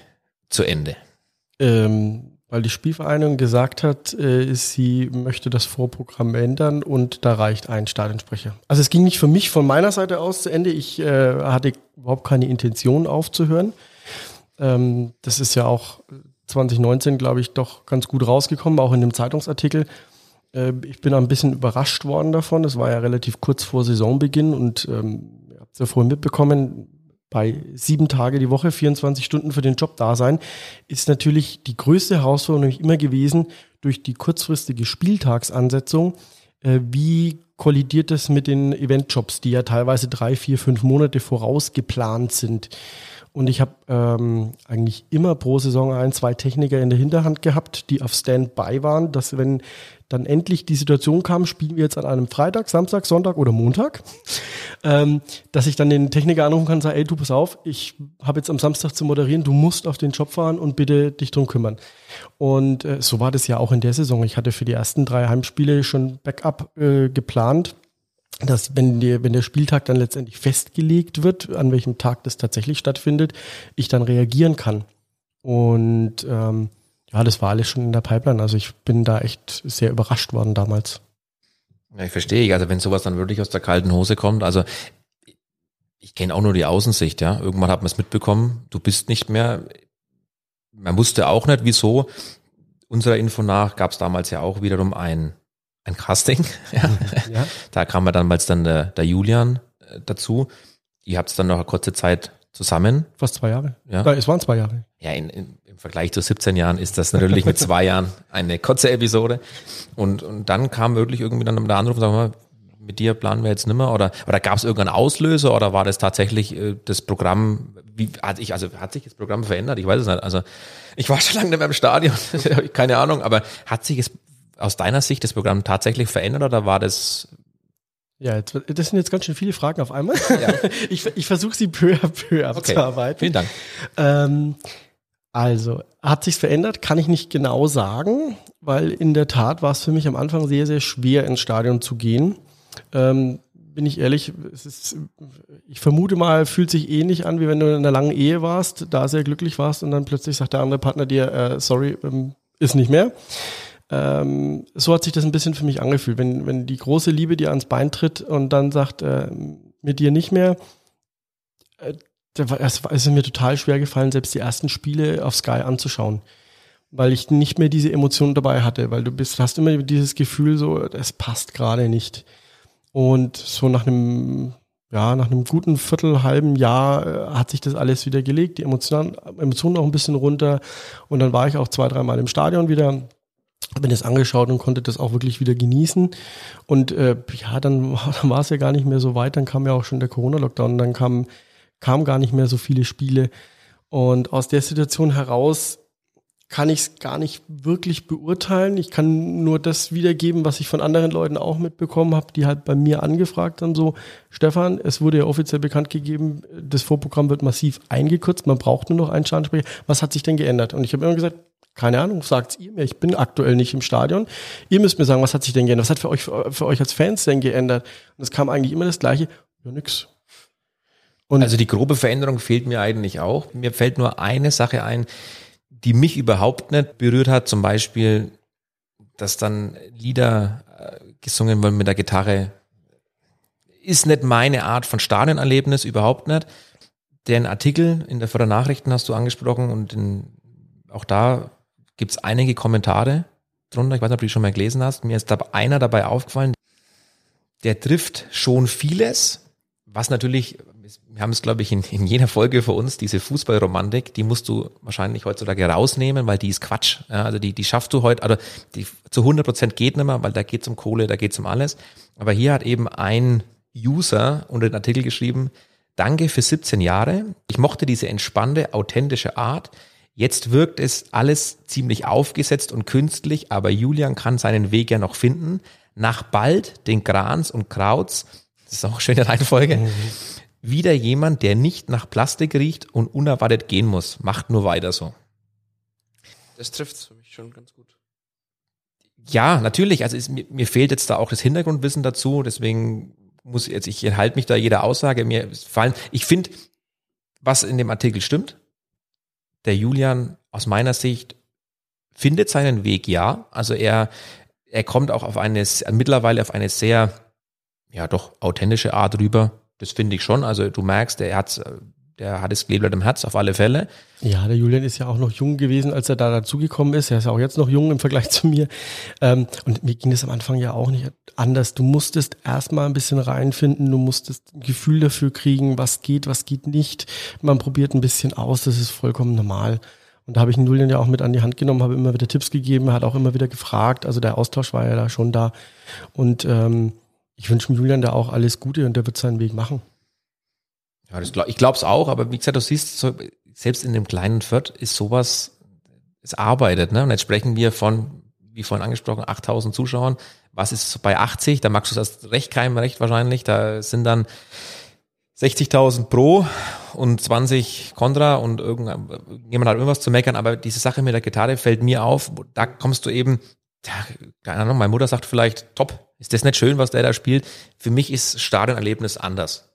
zu Ende? ähm, weil die Spielvereinigung gesagt hat, äh, sie möchte das Vorprogramm ändern und da reicht ein Stadionsprecher. Also es ging nicht für mich von meiner Seite aus zu Ende. Ich äh, hatte überhaupt keine Intention aufzuhören. Ähm, das ist ja auch 2019, glaube ich, doch ganz gut rausgekommen, auch in dem Zeitungsartikel. Äh, ich bin ein bisschen überrascht worden davon. Das war ja relativ kurz vor Saisonbeginn und ähm, ihr habt es ja vorhin mitbekommen, bei sieben Tage die Woche, 24 Stunden für den Job da sein, ist natürlich die größte Herausforderung nämlich immer gewesen durch die kurzfristige Spieltagsansetzung. Äh, wie kollidiert das mit den Eventjobs, die ja teilweise drei, vier, fünf Monate voraus geplant sind? Und ich habe ähm, eigentlich immer pro Saison ein, zwei Techniker in der Hinterhand gehabt, die auf Standby waren, dass wenn dann endlich die Situation kam, spielen wir jetzt an einem Freitag, Samstag, Sonntag oder Montag, ähm, dass ich dann den Techniker anrufen kann und sage, ey, du pass auf, ich habe jetzt am Samstag zu moderieren, du musst auf den Job fahren und bitte dich drum kümmern. Und äh, so war das ja auch in der Saison. Ich hatte für die ersten drei Heimspiele schon Backup äh, geplant dass wenn, die, wenn der Spieltag dann letztendlich festgelegt wird, an welchem Tag das tatsächlich stattfindet, ich dann reagieren kann. Und ähm, ja, das war alles schon in der Pipeline. Also ich bin da echt sehr überrascht worden damals. Ja, ich verstehe. Also wenn sowas dann wirklich aus der kalten Hose kommt, also ich kenne auch nur die Außensicht, ja. Irgendwann hat man es mitbekommen, du bist nicht mehr. Man wusste auch nicht, wieso. Unserer Info nach gab es damals ja auch wiederum ein ein Casting. ja. ja. Da kam ja damals dann der, der Julian äh, dazu. Ihr habt es dann noch eine kurze Zeit zusammen. Fast zwei Jahre. Ja. ja es waren zwei Jahre. Ja, in, in, im Vergleich zu 17 Jahren ist das natürlich mit zwei Jahren eine kurze Episode. Und, und dann kam wirklich irgendwie dann der Anruf, sagen wir, mit dir planen wir jetzt nimmer oder oder gab es irgendeinen Auslöser oder war das tatsächlich äh, das Programm wie hat ich also hat sich das Programm verändert ich weiß es nicht also ich war schon lange nicht mehr im Stadion keine Ahnung aber hat sich es aus deiner Sicht das Programm tatsächlich verändert oder war das ja, jetzt, das sind jetzt ganz schön viele Fragen auf einmal. Ja. Ich, ich versuche sie peu à peu abzuarbeiten. Okay. Vielen Dank. Ähm, also, hat sich's verändert? Kann ich nicht genau sagen, weil in der Tat war es für mich am Anfang sehr, sehr schwer, ins Stadion zu gehen. Ähm, bin ich ehrlich, ist, ich vermute mal, fühlt sich ähnlich an, wie wenn du in einer langen Ehe warst, da sehr glücklich warst und dann plötzlich sagt der andere Partner dir, äh, sorry, ähm, ist nicht mehr. Ähm, so hat sich das ein bisschen für mich angefühlt. Wenn, wenn die große Liebe dir ans Bein tritt und dann sagt, äh, mit dir nicht mehr, äh, es ist mir total schwer gefallen, selbst die ersten Spiele auf Sky anzuschauen. Weil ich nicht mehr diese Emotionen dabei hatte, weil du bist, hast immer dieses Gefühl, so, es passt gerade nicht. Und so nach einem, ja, nach einem guten Viertel, halben Jahr äh, hat sich das alles wieder gelegt, die Emotionen, Emotionen auch ein bisschen runter. Und dann war ich auch zwei, dreimal im Stadion wieder habe mir das angeschaut und konnte das auch wirklich wieder genießen. Und äh, ja, dann, dann war es ja gar nicht mehr so weit. Dann kam ja auch schon der Corona-Lockdown. Dann kam, kam gar nicht mehr so viele Spiele. Und aus der Situation heraus kann ich es gar nicht wirklich beurteilen. Ich kann nur das wiedergeben, was ich von anderen Leuten auch mitbekommen habe, die halt bei mir angefragt haben, so, Stefan, es wurde ja offiziell bekannt gegeben, das Vorprogramm wird massiv eingekürzt, man braucht nur noch einen Stadionsprecher. Was hat sich denn geändert? Und ich habe immer gesagt, keine Ahnung, sagt's ihr mir. Ich bin aktuell nicht im Stadion. Ihr müsst mir sagen, was hat sich denn geändert? Was hat für euch, für euch als Fans denn geändert? Und es kam eigentlich immer das Gleiche. Ja, nix. Und also die grobe Veränderung fehlt mir eigentlich auch. Mir fällt nur eine Sache ein, die mich überhaupt nicht berührt hat. Zum Beispiel, dass dann Lieder äh, gesungen wurden mit der Gitarre. Ist nicht meine Art von Stadionerlebnis, überhaupt nicht. Den Artikel in der Fördernachrichten hast du angesprochen und in, auch da gibt es einige Kommentare drunter. Ich weiß nicht, ob du die schon mal gelesen hast. Mir ist da einer dabei aufgefallen, der trifft schon vieles, was natürlich, wir haben es, glaube ich, in, in jeder Folge für uns, diese Fußballromantik, die musst du wahrscheinlich heutzutage rausnehmen, weil die ist Quatsch. Ja, also die, die schaffst du heute, also die zu 100 Prozent geht nicht mehr, weil da geht es um Kohle, da geht es um alles. Aber hier hat eben ein User unter den Artikel geschrieben, danke für 17 Jahre. Ich mochte diese entspannte, authentische Art. Jetzt wirkt es alles ziemlich aufgesetzt und künstlich, aber Julian kann seinen Weg ja noch finden. Nach bald den Grans und Krauts, das ist auch eine schöne Reihenfolge, mhm. wieder jemand, der nicht nach Plastik riecht und unerwartet gehen muss. Macht nur weiter so. Das trifft es für mich schon ganz gut. Ja, natürlich. Also es, mir, mir fehlt jetzt da auch das Hintergrundwissen dazu. Deswegen muss jetzt ich enthalte mich da jeder Aussage. Mir fallen. Ich finde, was in dem Artikel stimmt, der Julian aus meiner Sicht findet seinen Weg, ja. Also er, er kommt auch auf eine, mittlerweile auf eine sehr, ja doch, authentische Art rüber. Das finde ich schon. Also du merkst, er hat, der hat das Kleeblatt im Herz auf alle Fälle. Ja, der Julian ist ja auch noch jung gewesen, als er da dazugekommen ist. Er ist auch jetzt noch jung im Vergleich zu mir. Ähm, und mir ging das am Anfang ja auch nicht anders. Du musstest erstmal ein bisschen reinfinden, du musstest ein Gefühl dafür kriegen, was geht, was geht nicht. Man probiert ein bisschen aus, das ist vollkommen normal. Und da habe ich den Julian ja auch mit an die Hand genommen, habe immer wieder Tipps gegeben, hat auch immer wieder gefragt. Also der Austausch war ja da schon da. Und ähm, ich wünsche Julian da auch alles Gute und der wird seinen Weg machen. Ja, das glaub, ich glaube es auch, aber wie gesagt, du siehst, selbst in dem kleinen Fürth ist sowas, es arbeitet. Ne? Und jetzt sprechen wir von, wie vorhin angesprochen, 8000 Zuschauern. Was ist bei 80? Da magst du das recht keinem recht wahrscheinlich. Da sind dann 60.000 pro und 20 kontra und irgendjemand hat irgendwas zu meckern, aber diese Sache mit der Gitarre fällt mir auf, da kommst du eben, ja, keine Ahnung, meine Mutter sagt vielleicht, top, ist das nicht schön, was der da spielt? Für mich ist Stadionerlebnis anders.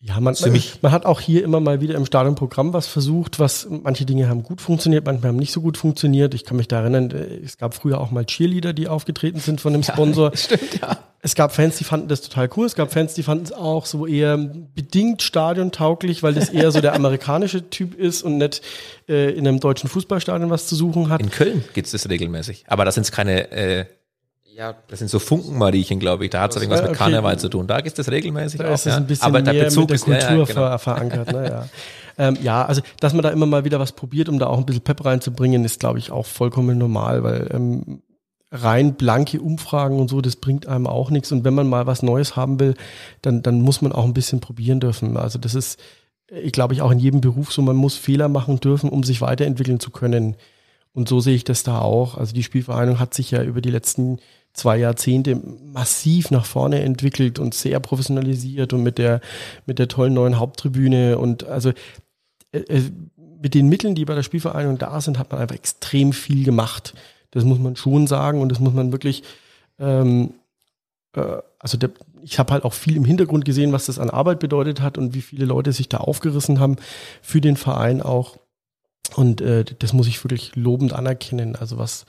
Ja, man, man, man, hat auch hier immer mal wieder im Stadionprogramm was versucht, was manche Dinge haben gut funktioniert, manche haben nicht so gut funktioniert. Ich kann mich da erinnern, äh, es gab früher auch mal Cheerleader, die aufgetreten sind von dem Sponsor. Ja, stimmt, ja. Es gab Fans, die fanden das total cool. Es gab Fans, die fanden es auch so eher bedingt stadiontauglich, weil das eher so der amerikanische Typ ist und nicht äh, in einem deutschen Fußballstadion was zu suchen hat. In Köln gibt's das regelmäßig. Aber das sind keine äh, ja, das sind so Funkenmariechen, glaube ich. Da hat es irgendwas mit Karneval zu tun. Da ist das regelmäßig da auch. Ist das ja. ein bisschen Aber der Bezug mit der Kultur ist, ja, ja, genau. ver verankert. Ne, ja. ähm, ja, also dass man da immer mal wieder was probiert, um da auch ein bisschen Pep reinzubringen, ist, glaube ich, auch vollkommen normal, weil ähm, rein blanke Umfragen und so, das bringt einem auch nichts. Und wenn man mal was Neues haben will, dann, dann muss man auch ein bisschen probieren dürfen. Also das ist, ich glaube ich, auch in jedem Beruf so, man muss Fehler machen dürfen, um sich weiterentwickeln zu können. Und so sehe ich das da auch. Also die Spielvereinigung hat sich ja über die letzten zwei Jahrzehnte massiv nach vorne entwickelt und sehr professionalisiert und mit der, mit der tollen neuen Haupttribüne und also äh, äh, mit den Mitteln, die bei der Spielvereinigung da sind, hat man einfach extrem viel gemacht. Das muss man schon sagen und das muss man wirklich, ähm, äh, also der, ich habe halt auch viel im Hintergrund gesehen, was das an Arbeit bedeutet hat und wie viele Leute sich da aufgerissen haben für den Verein auch. Und äh, das muss ich wirklich lobend anerkennen. Also was,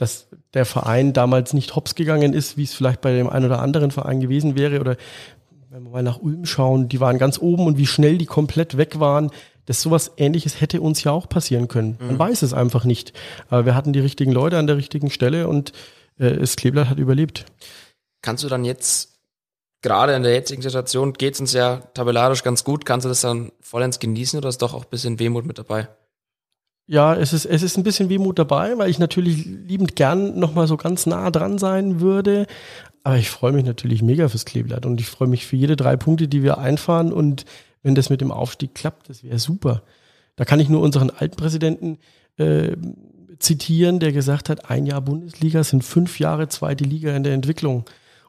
dass der Verein damals nicht hops gegangen ist, wie es vielleicht bei dem einen oder anderen Verein gewesen wäre. Oder wenn wir mal nach Ulm schauen, die waren ganz oben und wie schnell die komplett weg waren. Das sowas ähnliches hätte uns ja auch passieren können. Man mhm. weiß es einfach nicht. Aber wir hatten die richtigen Leute an der richtigen Stelle und äh, das Kleeblatt hat überlebt. Kannst du dann jetzt, gerade in der jetzigen Situation, geht es uns ja tabellarisch ganz gut, kannst du das dann vollends genießen oder ist doch auch ein bisschen Wehmut mit dabei? Ja, es ist, es ist ein bisschen Wehmut dabei, weil ich natürlich liebend gern nochmal so ganz nah dran sein würde. Aber ich freue mich natürlich mega fürs Kleeblatt und ich freue mich für jede drei Punkte, die wir einfahren. Und wenn das mit dem Aufstieg klappt, das wäre super. Da kann ich nur unseren alten Präsidenten äh, zitieren, der gesagt hat, ein Jahr Bundesliga sind fünf Jahre zweite Liga in der Entwicklung.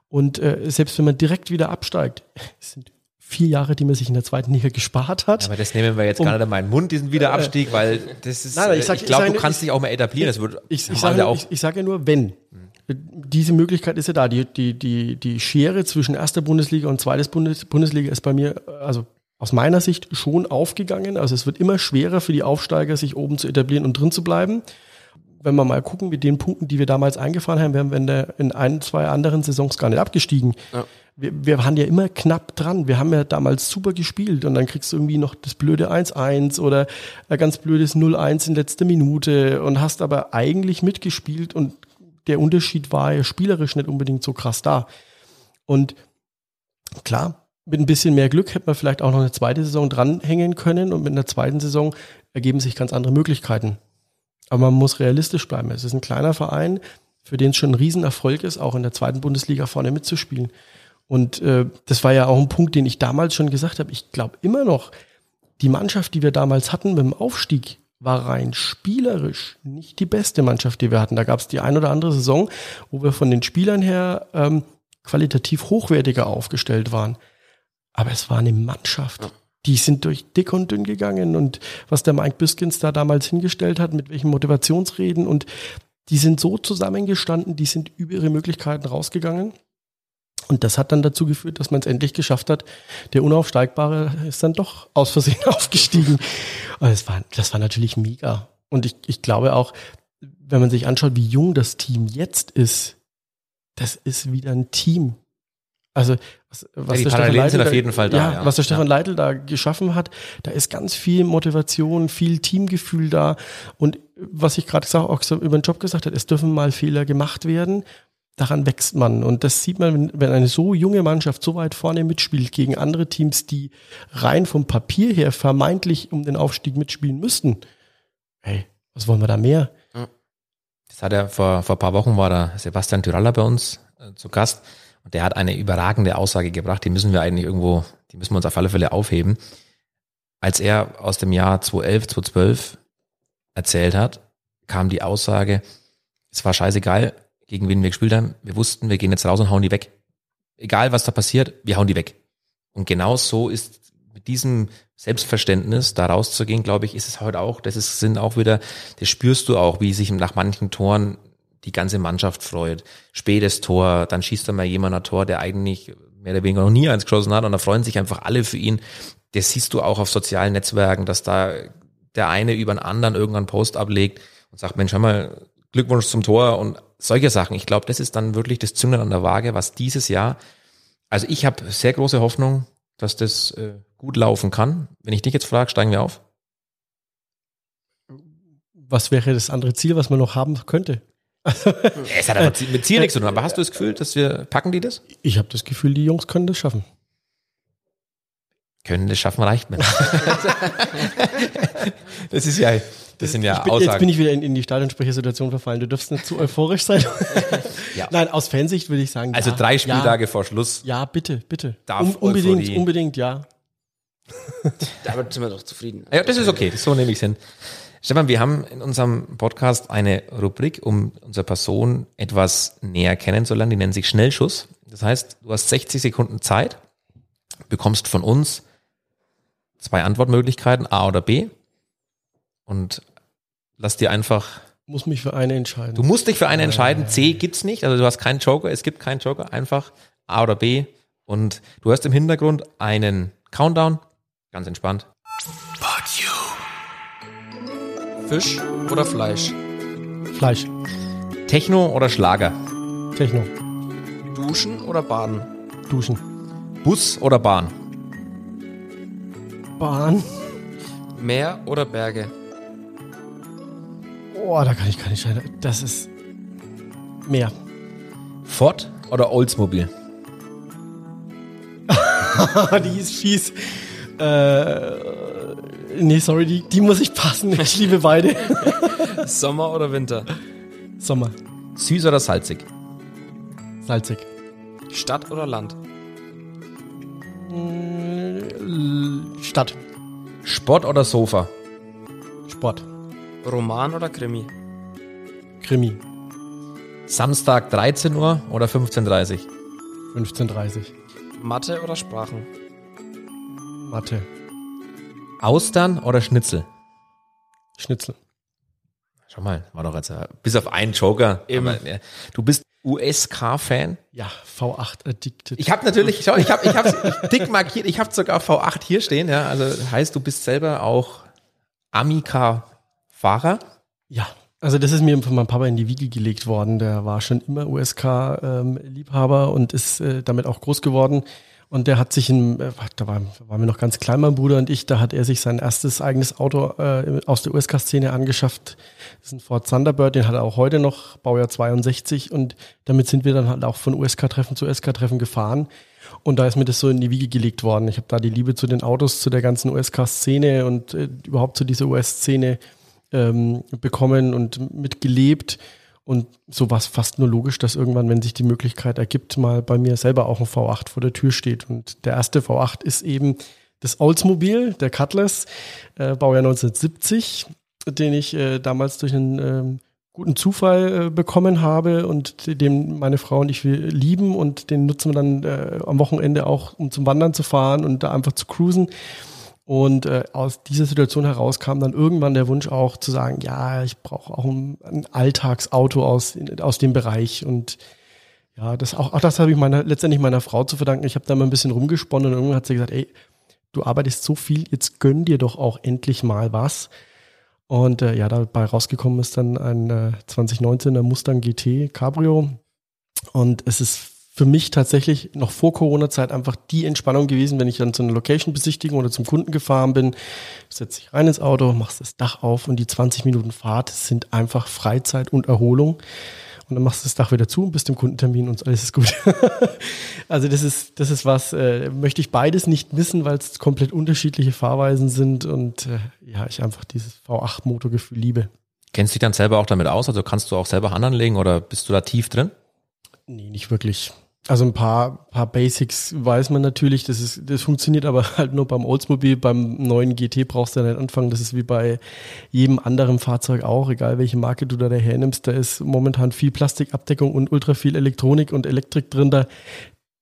Und äh, selbst wenn man direkt wieder absteigt, sind vier Jahre, die man sich in der zweiten Liga gespart hat. Ja, aber das nehmen wir jetzt um, gerade in meinen Mund, diesen Wiederabstieg, äh, weil das ist, nein, ich, ich glaube, du kannst dich auch mal etablieren. Das wird, ich, ich, sage, auch ich, ich sage ja nur, wenn. Diese Möglichkeit ist ja da. Die, die, die, die Schere zwischen erster Bundesliga und zweites Bundes, Bundesliga ist bei mir, also aus meiner Sicht schon aufgegangen. Also es wird immer schwerer für die Aufsteiger, sich oben zu etablieren und drin zu bleiben. Wenn wir mal gucken, mit den Punkten, die wir damals eingefahren haben, wären wir in, der, in ein, zwei anderen Saisons gar nicht abgestiegen. Ja wir, wir waren ja immer knapp dran. Wir haben ja damals super gespielt und dann kriegst du irgendwie noch das blöde 1-1 oder ein ganz blödes 0-1 in letzter Minute und hast aber eigentlich mitgespielt und der Unterschied war ja spielerisch nicht unbedingt so krass da. Und klar, mit ein bisschen mehr Glück hätte man vielleicht auch noch eine zweite Saison dranhängen können und mit einer zweiten Saison ergeben sich ganz andere Möglichkeiten. Aber man muss realistisch bleiben. Es ist ein kleiner Verein, für den es schon ein Riesenerfolg ist, auch in der zweiten Bundesliga vorne mitzuspielen. Und äh, das war ja auch ein Punkt, den ich damals schon gesagt habe. Ich glaube immer noch, die Mannschaft, die wir damals hatten mit dem Aufstieg, war rein spielerisch nicht die beste Mannschaft, die wir hatten. Da gab es die ein oder andere Saison, wo wir von den Spielern her ähm, qualitativ hochwertiger aufgestellt waren. Aber es war eine Mannschaft. Die sind durch dick und dünn gegangen und was der Mike Biskins da damals hingestellt hat, mit welchen Motivationsreden und die sind so zusammengestanden, die sind über ihre Möglichkeiten rausgegangen. Und das hat dann dazu geführt, dass man es endlich geschafft hat. Der Unaufsteigbare ist dann doch aus Versehen aufgestiegen. Und das war, das war natürlich mega. Und ich, ich glaube auch, wenn man sich anschaut, wie jung das Team jetzt ist, das ist wieder ein Team. Also was, was die der Stefan sind Leitl auf jeden Fall da, Ja, ja. was der Stefan Ja. Leitl da geschaffen hat, da ist ganz viel Motivation, viel Teamgefühl da. Und was ich gerade gesagt, auch so über den Job gesagt habe, es dürfen mal Fehler gemacht werden. Daran wächst man. Und das sieht man, wenn, eine so junge Mannschaft so weit vorne mitspielt gegen andere Teams, die rein vom Papier her vermeintlich um den Aufstieg mitspielen müssten. Hey, was wollen wir da mehr? Das hat er vor, vor ein paar Wochen war da Sebastian Tyralla bei uns äh, zu Gast und der hat eine überragende Aussage gebracht, die müssen wir eigentlich irgendwo, die müssen wir uns auf alle Fälle aufheben. Als er aus dem Jahr 2011, 2012 erzählt hat, kam die Aussage, es war scheißegal, gegen wen wir gespielt haben, wir wussten, wir gehen jetzt raus und hauen die weg. Egal was da passiert, wir hauen die weg. Und genau so ist mit diesem Selbstverständnis da rauszugehen, glaube ich, ist es heute auch. Das ist, sind auch wieder, das spürst du auch, wie sich nach manchen Toren die ganze Mannschaft freut. Spätes Tor, dann schießt da mal jemand ein Tor, der eigentlich mehr oder weniger noch nie eins geschossen hat und da freuen sich einfach alle für ihn. Das siehst du auch auf sozialen Netzwerken, dass da der eine über den anderen irgendeinen Post ablegt und sagt, Mensch, hör mal, Glückwunsch zum Tor und solche Sachen. Ich glaube, das ist dann wirklich das Zünglein an der Waage, was dieses Jahr, also ich habe sehr große Hoffnung, dass das äh, gut laufen kann. Wenn ich dich jetzt frage, steigen wir auf? Was wäre das andere Ziel, was man noch haben könnte? Es hat aber mit Ziel nichts zu tun, aber hast du das Gefühl, dass wir, packen die das? Ich habe das Gefühl, die Jungs können das schaffen. Können das schaffen, reicht mir. das ist ja, das sind ja ich bin, jetzt bin Aussagen. ich wieder in, in die Stadionsprechersituation verfallen. Du darfst nicht zu euphorisch sein. Ja. Nein, aus Fansicht würde ich sagen. Also ja, drei Spieltage Ja, vor Schluss. ja bitte, bitte. Darf Um, unbedingt, Euphorie- unbedingt, ja. Damit sind wir doch zufrieden. Ja, das ist okay, so nehme ich es hin. Stefan, wir haben in unserem Podcast eine Rubrik, um unsere Person etwas näher kennenzulernen, die nennt sich Schnellschuss. Das heißt, du hast 60 Sekunden Zeit, bekommst von uns zwei Antwortmöglichkeiten, A oder B, und lass dir einfach, Muss mich für eine entscheiden. du musst dich für eine entscheiden, C gibt's nicht, also du hast keinen Joker, es gibt keinen Joker, einfach A oder B, und du hast im Hintergrund einen Countdown, ganz entspannt. Fisch oder Fleisch? Fleisch, Techno oder Schlager? Techno, Duschen oder Baden? Duschen, Bus oder Bahn? Bahn. Meer oder Berge? Oh, da kann ich keine entscheiden. Das ist mehr. Ford oder Oldsmobile? die ist fies. Äh, nee, sorry, die, die muss ich passen. Ich liebe beide. Sommer oder Winter? Sommer, Süß oder salzig? salzig. Stadt oder Land? Äh, Stadt, Sport oder Sofa? Sport, Roman oder Krimi? Krimi, Samstag 13 Uhr oder 15.30 Uhr? 15.30 Mathe oder Sprachen? Mathe, Austern oder Schnitzel? Schnitzel. Schau mal, war doch jetzt äh, bis auf einen Joker. Aber, ja, du bist USK-Fan. Ja, V8 addicted. Ich habe natürlich, schau, ich habe ich hab's dick markiert, ich habe sogar V8 hier stehen. Ja, also heißt, du bist selber auch Amica-Fahrer. Ja, also das ist mir von meinem Papa in die Wiege gelegt worden. Der war schon immer USK-Liebhaber und ist äh, damit auch groß geworden. Und der hat sich in, äh, da war, waren wir noch ganz klein, mein Bruder und ich, da hat er sich sein erstes eigenes Auto äh, aus der USK-Szene angeschafft. Das ist ein Ford Thunderbird, den hat er auch heute noch, Baujahr 62. Und damit sind wir dann halt auch von USK-Treffen zu USK-Treffen gefahren. Und da ist mir das so in die Wiege gelegt worden. Ich habe da die Liebe zu den Autos, zu der ganzen USK-Szene und äh, überhaupt zu dieser US-Szene ähm, bekommen und mitgelebt. Und so war es fast nur logisch, dass irgendwann, wenn sich die Möglichkeit ergibt, mal bei mir selber auch ein V8 vor der Tür steht. Und der erste V8 ist eben das Oldsmobile, der Cutlass, äh, Baujahr 1970, den ich äh, damals durch einen ähm, guten Zufall äh, bekommen habe und den meine Frau und ich lieben und den nutzen wir dann äh, am Wochenende auch, um zum Wandern zu fahren und da einfach zu cruisen. Und äh, aus dieser Situation heraus kam dann irgendwann der Wunsch auch zu sagen, ja, ich brauche auch ein, ein Alltagsauto aus, aus dem Bereich. Und ja, das auch, auch das habe ich meiner, letztendlich meiner Frau zu verdanken. Ich habe da mal ein bisschen rumgesponnen und irgendwann hat sie gesagt, ey, du arbeitest so viel, jetzt gönn dir doch auch endlich mal was. Und äh, ja, dabei rausgekommen ist dann ein äh, 2019er Mustang GT Cabrio. Und es ist für mich tatsächlich noch vor Corona-Zeit einfach die Entspannung gewesen, wenn ich dann zu einer Location-Besichtigung oder zum Kunden gefahren bin, setze ich rein ins Auto, machst das Dach auf und die 20 Minuten Fahrt sind einfach Freizeit und Erholung. Und dann machst du das Dach wieder zu und bist im Kundentermin und alles ist gut. also das ist, das ist was, äh, möchte ich beides nicht missen, weil es komplett unterschiedliche Fahrweisen sind und äh, ja, ich einfach dieses V8-Motorgefühl liebe. Kennst du dich dann selber auch damit aus? Also kannst du auch selber Hand anlegen oder bist du da tief drin? Nee, nicht wirklich. Also ein paar, paar Basics weiß man natürlich, das, ist, das funktioniert aber halt nur beim Oldsmobile, beim neuen GT brauchst du ja nicht anfangen. Das ist wie bei jedem anderen Fahrzeug auch, egal welche Marke du da daher nimmst. Da ist momentan viel Plastikabdeckung und ultra viel Elektronik und Elektrik drin. Da,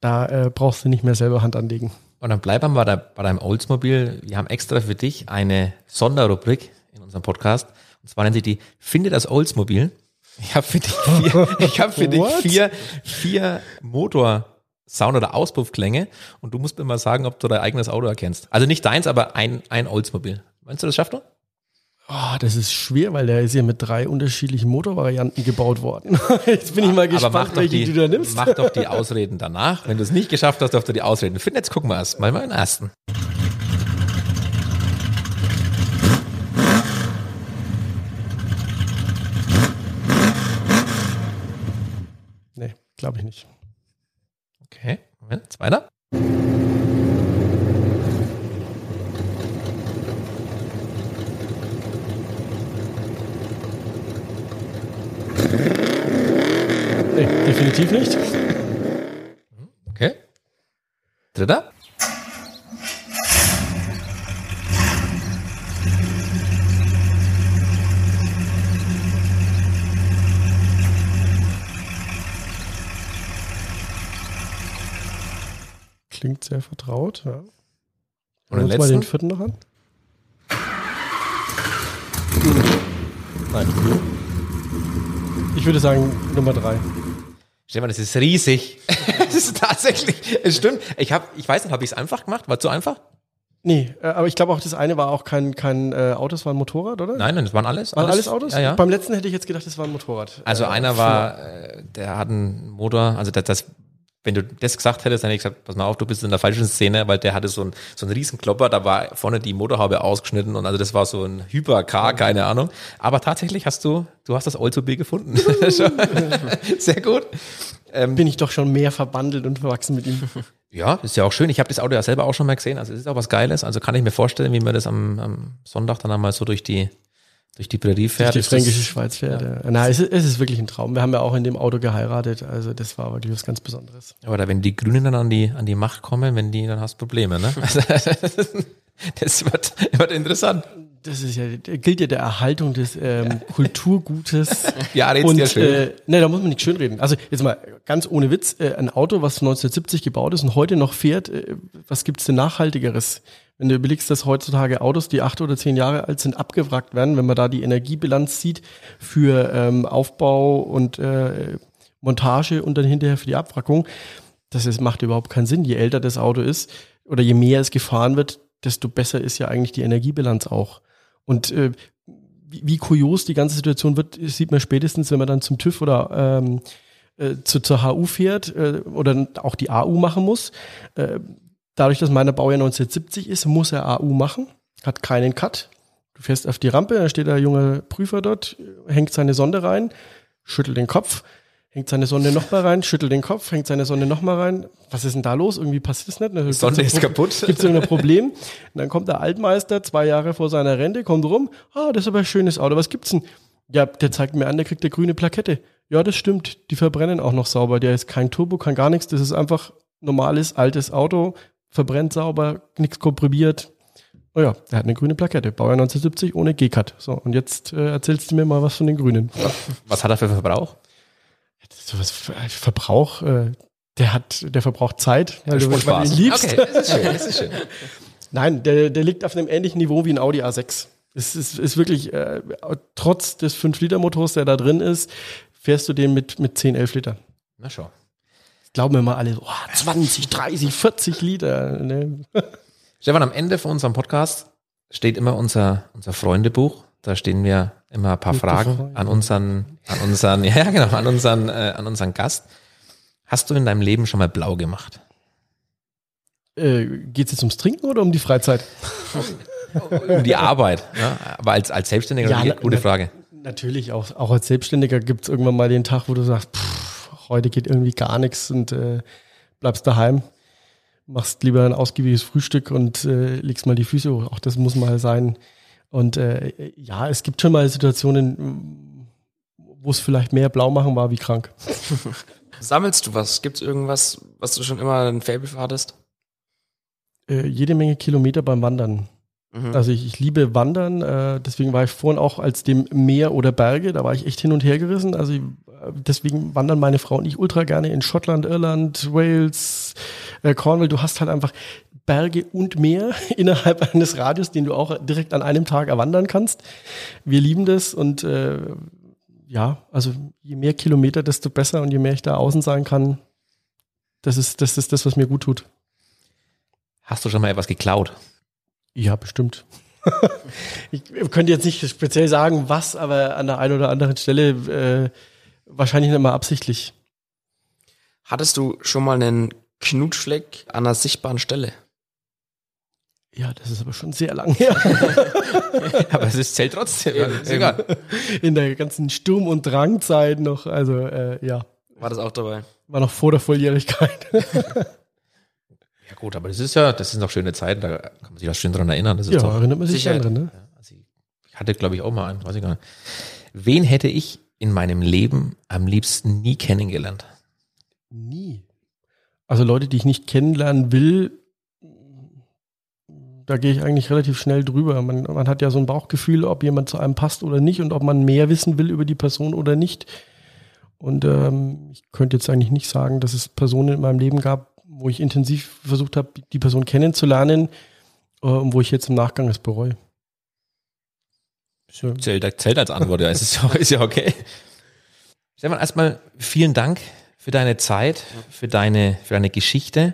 da äh, brauchst du nicht mehr selber Hand anlegen. Und dann bleiben wir bei, bei deinem Oldsmobile. Wir haben extra für dich eine Sonderrubrik in unserem Podcast. Und zwar nennen sie die Finde das Oldsmobile. Ich habe für dich vier, ich hab für dich vier, vier Motor Sound- oder Auspuffklänge und du musst mir mal sagen, ob du dein eigenes Auto erkennst. Also nicht deins, aber ein, ein Oldsmobile. Meinst du, das schaffst du? Oh, das ist schwer, weil der ist ja mit drei unterschiedlichen Motorvarianten gebaut worden. Jetzt bin ich mal gespannt, aber mach welche die, du da nimmst. Mach doch die Ausreden danach. Wenn du es nicht geschafft hast, darfst du die Ausreden finden. Jetzt gucken wir erst mal den ersten. Nee, glaube ich nicht. Okay, Moment, zweiter. Nee, definitiv nicht. Okay. Dritter. Klingt sehr vertraut, ja. Wir uns mal den vierten noch an. Nein. Ich würde sagen Nummer drei. Stefan, das ist riesig. Das ist tatsächlich, es stimmt. Ich habe, ich weiß nicht, habe ich es einfach gemacht? War zu einfach? Nee, äh, aber ich glaube auch, das eine war auch kein, kein äh, Auto, es war ein Motorrad, oder? Nein, nein, das waren alles. Waren alles Autos? Ja, ja. Beim letzten hätte ich jetzt gedacht, das war ein Motorrad. Also Äh, einer war, äh, der hat einen Motor, also das, das, wenn du das gesagt hättest, dann hätte ich gesagt, pass mal auf, du bist in der falschen Szene, weil der hatte so einen, so einen riesen Klopper, da war vorne die Motorhaube ausgeschnitten und also das war so ein Hyper-Car, keine Ahnung. Aber tatsächlich hast du, du hast das Oldsmobile gefunden. Sehr gut. bin ich doch schon mehr verbandelt und verwachsen mit ihm. Ja, ist ja auch schön. Ich habe das Auto ja selber auch schon mal gesehen. Also es ist auch was Geiles. Also kann ich mir vorstellen, wie man das am, am Sonntag dann einmal so durch die durch die Prärie fährt. die Ist das- fränkische Schweiz fährt. Ja. Nein, es ist, es ist wirklich ein Traum. Wir haben ja auch in dem Auto geheiratet. Also das war wirklich was ganz Besonderes. Aber wenn die Grünen dann an die, an die Macht kommen, wenn die, dann hast du Probleme, ne? Das wird, wird interessant. Das ist ja, gilt ja der Erhaltung des ähm, Kulturgutes. Ja, red's und dir schön. äh, ne, da muss man nicht schönreden. Also jetzt mal ganz ohne Witz, äh, ein Auto, was 1970 gebaut ist und heute noch fährt, äh, was gibt's denn nachhaltigeres? Wenn du überlegst, dass heutzutage Autos, die acht oder zehn Jahre alt sind, abgewrackt werden, wenn man da die Energiebilanz sieht für ähm, Aufbau und äh, Montage und dann hinterher für die Abwrackung, das ist, macht überhaupt keinen Sinn. Je älter das Auto ist oder je mehr es gefahren wird, desto besser ist ja eigentlich die Energiebilanz auch. Und äh, wie, wie kurios die ganze Situation wird, sieht man spätestens, wenn man dann zum TÜV oder ähm, äh, zu, zur HU fährt äh, oder auch die AU machen muss. Äh, dadurch, dass meiner Baujahr 1970 ist, muss er AU machen, hat keinen Cut. Du fährst auf die Rampe, dann steht der junge Prüfer dort, hängt seine Sonde rein, schüttelt den Kopf, hängt seine Sonde nochmal rein, schüttelt den Kopf, hängt seine Sonde nochmal rein. Was ist denn da los? Irgendwie passiert das nicht. Die Sonde ist kaputt. Gibt es irgendein Problem? Und dann kommt der Altmeister, zwei Jahre vor seiner Rente, kommt rum. Ah, das ist aber ein schönes Auto. Was gibt's denn? Ja, der zeigt mir an, der kriegt eine grüne Plakette. Ja, das stimmt. Die verbrennen auch noch sauber. Der ist kein Turbo, kein gar nichts. Das ist einfach normales, altes Auto. Verbrennt sauber, nichts komprimiert. Oh ja, er hat eine grüne Plakette. Baujahr 1970 ohne G-Cut. So, und jetzt äh, erzählst du mir mal was von den Grünen. Was hat er für Verbrauch? Sowas für Verbrauch, äh, der hat, der verbraucht Zeit, weil du weil du Spaß. ihn liebst. Okay, das ist schön, das ist schön. Nein, der, der liegt auf einem ähnlichen Niveau wie ein Audi A6. Es ist, ist wirklich, äh, trotz des 5-Liter-Motors, der da drin ist, fährst du den mit, mit 10, 11 Liter. Na schau. Glauben wir mal alle, oh, 20, 30, 40 Liter. Ne? Stefan, am Ende von unserem Podcast steht immer unser, unser Freundebuch. Da stehen wir immer ein paar Gute Fragen Frage. an unseren, an unseren, ja genau, an unseren, äh, an unseren Gast. Hast du in deinem Leben schon mal blau gemacht? Äh, Geht es jetzt ums Trinken oder um die Freizeit? Um die Arbeit, ja? aber als, als Selbstständiger, Ja, na- gute na- Frage. Natürlich, auch, auch als Selbstständiger gibt es irgendwann mal den Tag, wo du sagst, pff, heute geht irgendwie gar nichts und äh, bleibst daheim, machst lieber ein ausgiebiges Frühstück und äh, legst mal die Füße hoch. Auch das muss mal sein. Und äh, ja, es gibt schon mal Situationen, wo es vielleicht mehr blau machen war wie krank. Sammelst du was? Gibt's irgendwas, was du schon immer ein Fable für hattest? Äh, jede Menge Kilometer beim Wandern. Mhm. Also ich, ich liebe Wandern, äh, deswegen war ich vorhin auch als dem Meer oder Berge, da war ich echt hin und her gerissen. Also ich, deswegen wandern meine Frau und ich ultra gerne in Schottland, Irland, Wales, äh, Cornwall. Du hast halt einfach Berge und Meer innerhalb eines Radius, den du auch direkt an einem Tag erwandern kannst. Wir lieben das und äh, ja, also je mehr Kilometer, desto besser und je mehr ich da außen sein kann, das ist das, ist das was mir gut tut. Hast du schon mal etwas geklaut? Ja, bestimmt. ich könnte jetzt nicht speziell sagen, was, aber an der einen oder anderen Stelle äh, wahrscheinlich nicht mal absichtlich. Hattest du schon mal einen Knutschfleck an einer sichtbaren Stelle? Ja, das ist aber schon sehr lang her. Aber es ist, zählt trotzdem. ist egal. In der ganzen Sturm- und Drangzeit noch. Also äh, ja, War das auch dabei? war noch vor der Volljährigkeit. Ja gut, aber das ist ja, das sind noch schöne Zeiten, da kann man sich auch schön dran erinnern. Das ist ja, doch, erinnert man sich Sicherheit. dran, ne? also ich hatte, glaube ich, auch mal einen, weiß ich gar nicht. Wen hätte ich in meinem Leben am liebsten nie kennengelernt? Nie. Also Leute, die ich nicht kennenlernen will, da gehe ich eigentlich relativ schnell drüber. Man, man hat ja so ein Bauchgefühl, ob jemand zu einem passt oder nicht und ob man mehr wissen will über die Person oder nicht. Und ähm, ich könnte jetzt eigentlich nicht sagen, dass es Personen in meinem Leben gab, wo ich intensiv versucht habe, die Person kennenzulernen äh, wo ich jetzt im Nachgang es bereue. Zählt, zählt als Antwort, ja, ist, ja- ist ja okay. Stefan, erstmal vielen Dank für deine Zeit, für deine, für deine Geschichte.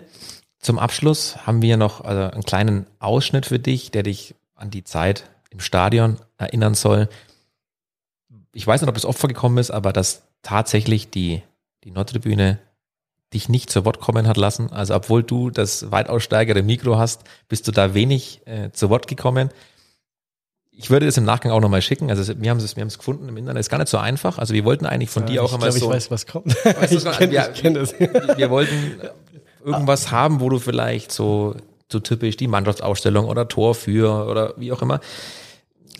Zum Abschluss haben wir noch also einen kleinen Ausschnitt für dich, der dich an die Zeit im Stadion erinnern soll. Ich weiß nicht, ob das oft vorgekommen ist, aber dass tatsächlich die, die Nordtribüne dich nicht zu Wort kommen hat lassen. Also obwohl du das weitaus stärkere Mikro hast, bist du da wenig äh, zu Wort gekommen. Ich würde das im Nachgang auch nochmal schicken. Also wir haben es, wir haben es gefunden im Internet. Ist gar nicht so einfach. Also wir wollten eigentlich von dir auch ich einmal glaube, so. ich weiß, was kommt. Weißt du, ich kenne ja, kenn das. wir wollten irgendwas haben, wo du vielleicht so, so typisch die Mannschaftsausstellung oder Tor für oder wie auch immer.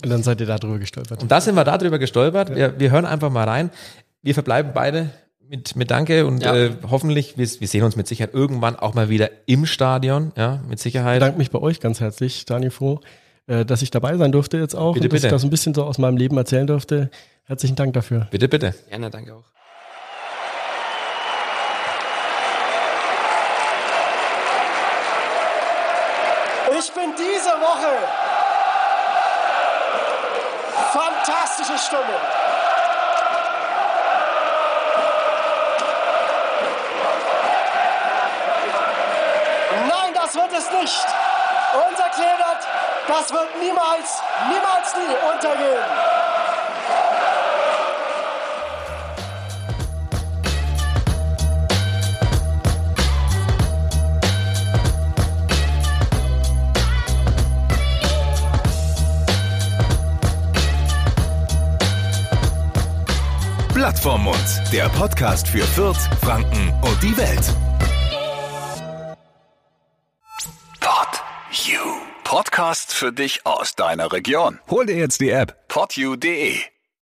Und dann seid ihr da drüber gestolpert. Und da sind wir darüber gestolpert. Wir, wir hören einfach mal rein. Wir verbleiben beide mit, mit Danke und Ja. äh, hoffentlich, wir, wir sehen uns mit Sicherheit irgendwann auch mal wieder im Stadion, ja, mit Ich Sicherheit. bedanke mich bei euch ganz herzlich, Daniel Froh, dass ich dabei sein durfte jetzt auch Bitte, und dass bitte. ich das ein bisschen so aus meinem Leben erzählen durfte. Herzlichen Dank dafür. Bitte, bitte. Gerne, danke auch. Ich bin diese Woche fantastische Stimmung. Nein, das wird es nicht. Unser Kleeblatt, das wird niemals, niemals nie untergehen. Blatt vorm Mund, der Podcast für Fürth, Franken und die Welt. Podcast für dich aus deiner Region. Hol dir jetzt die App podyou.de.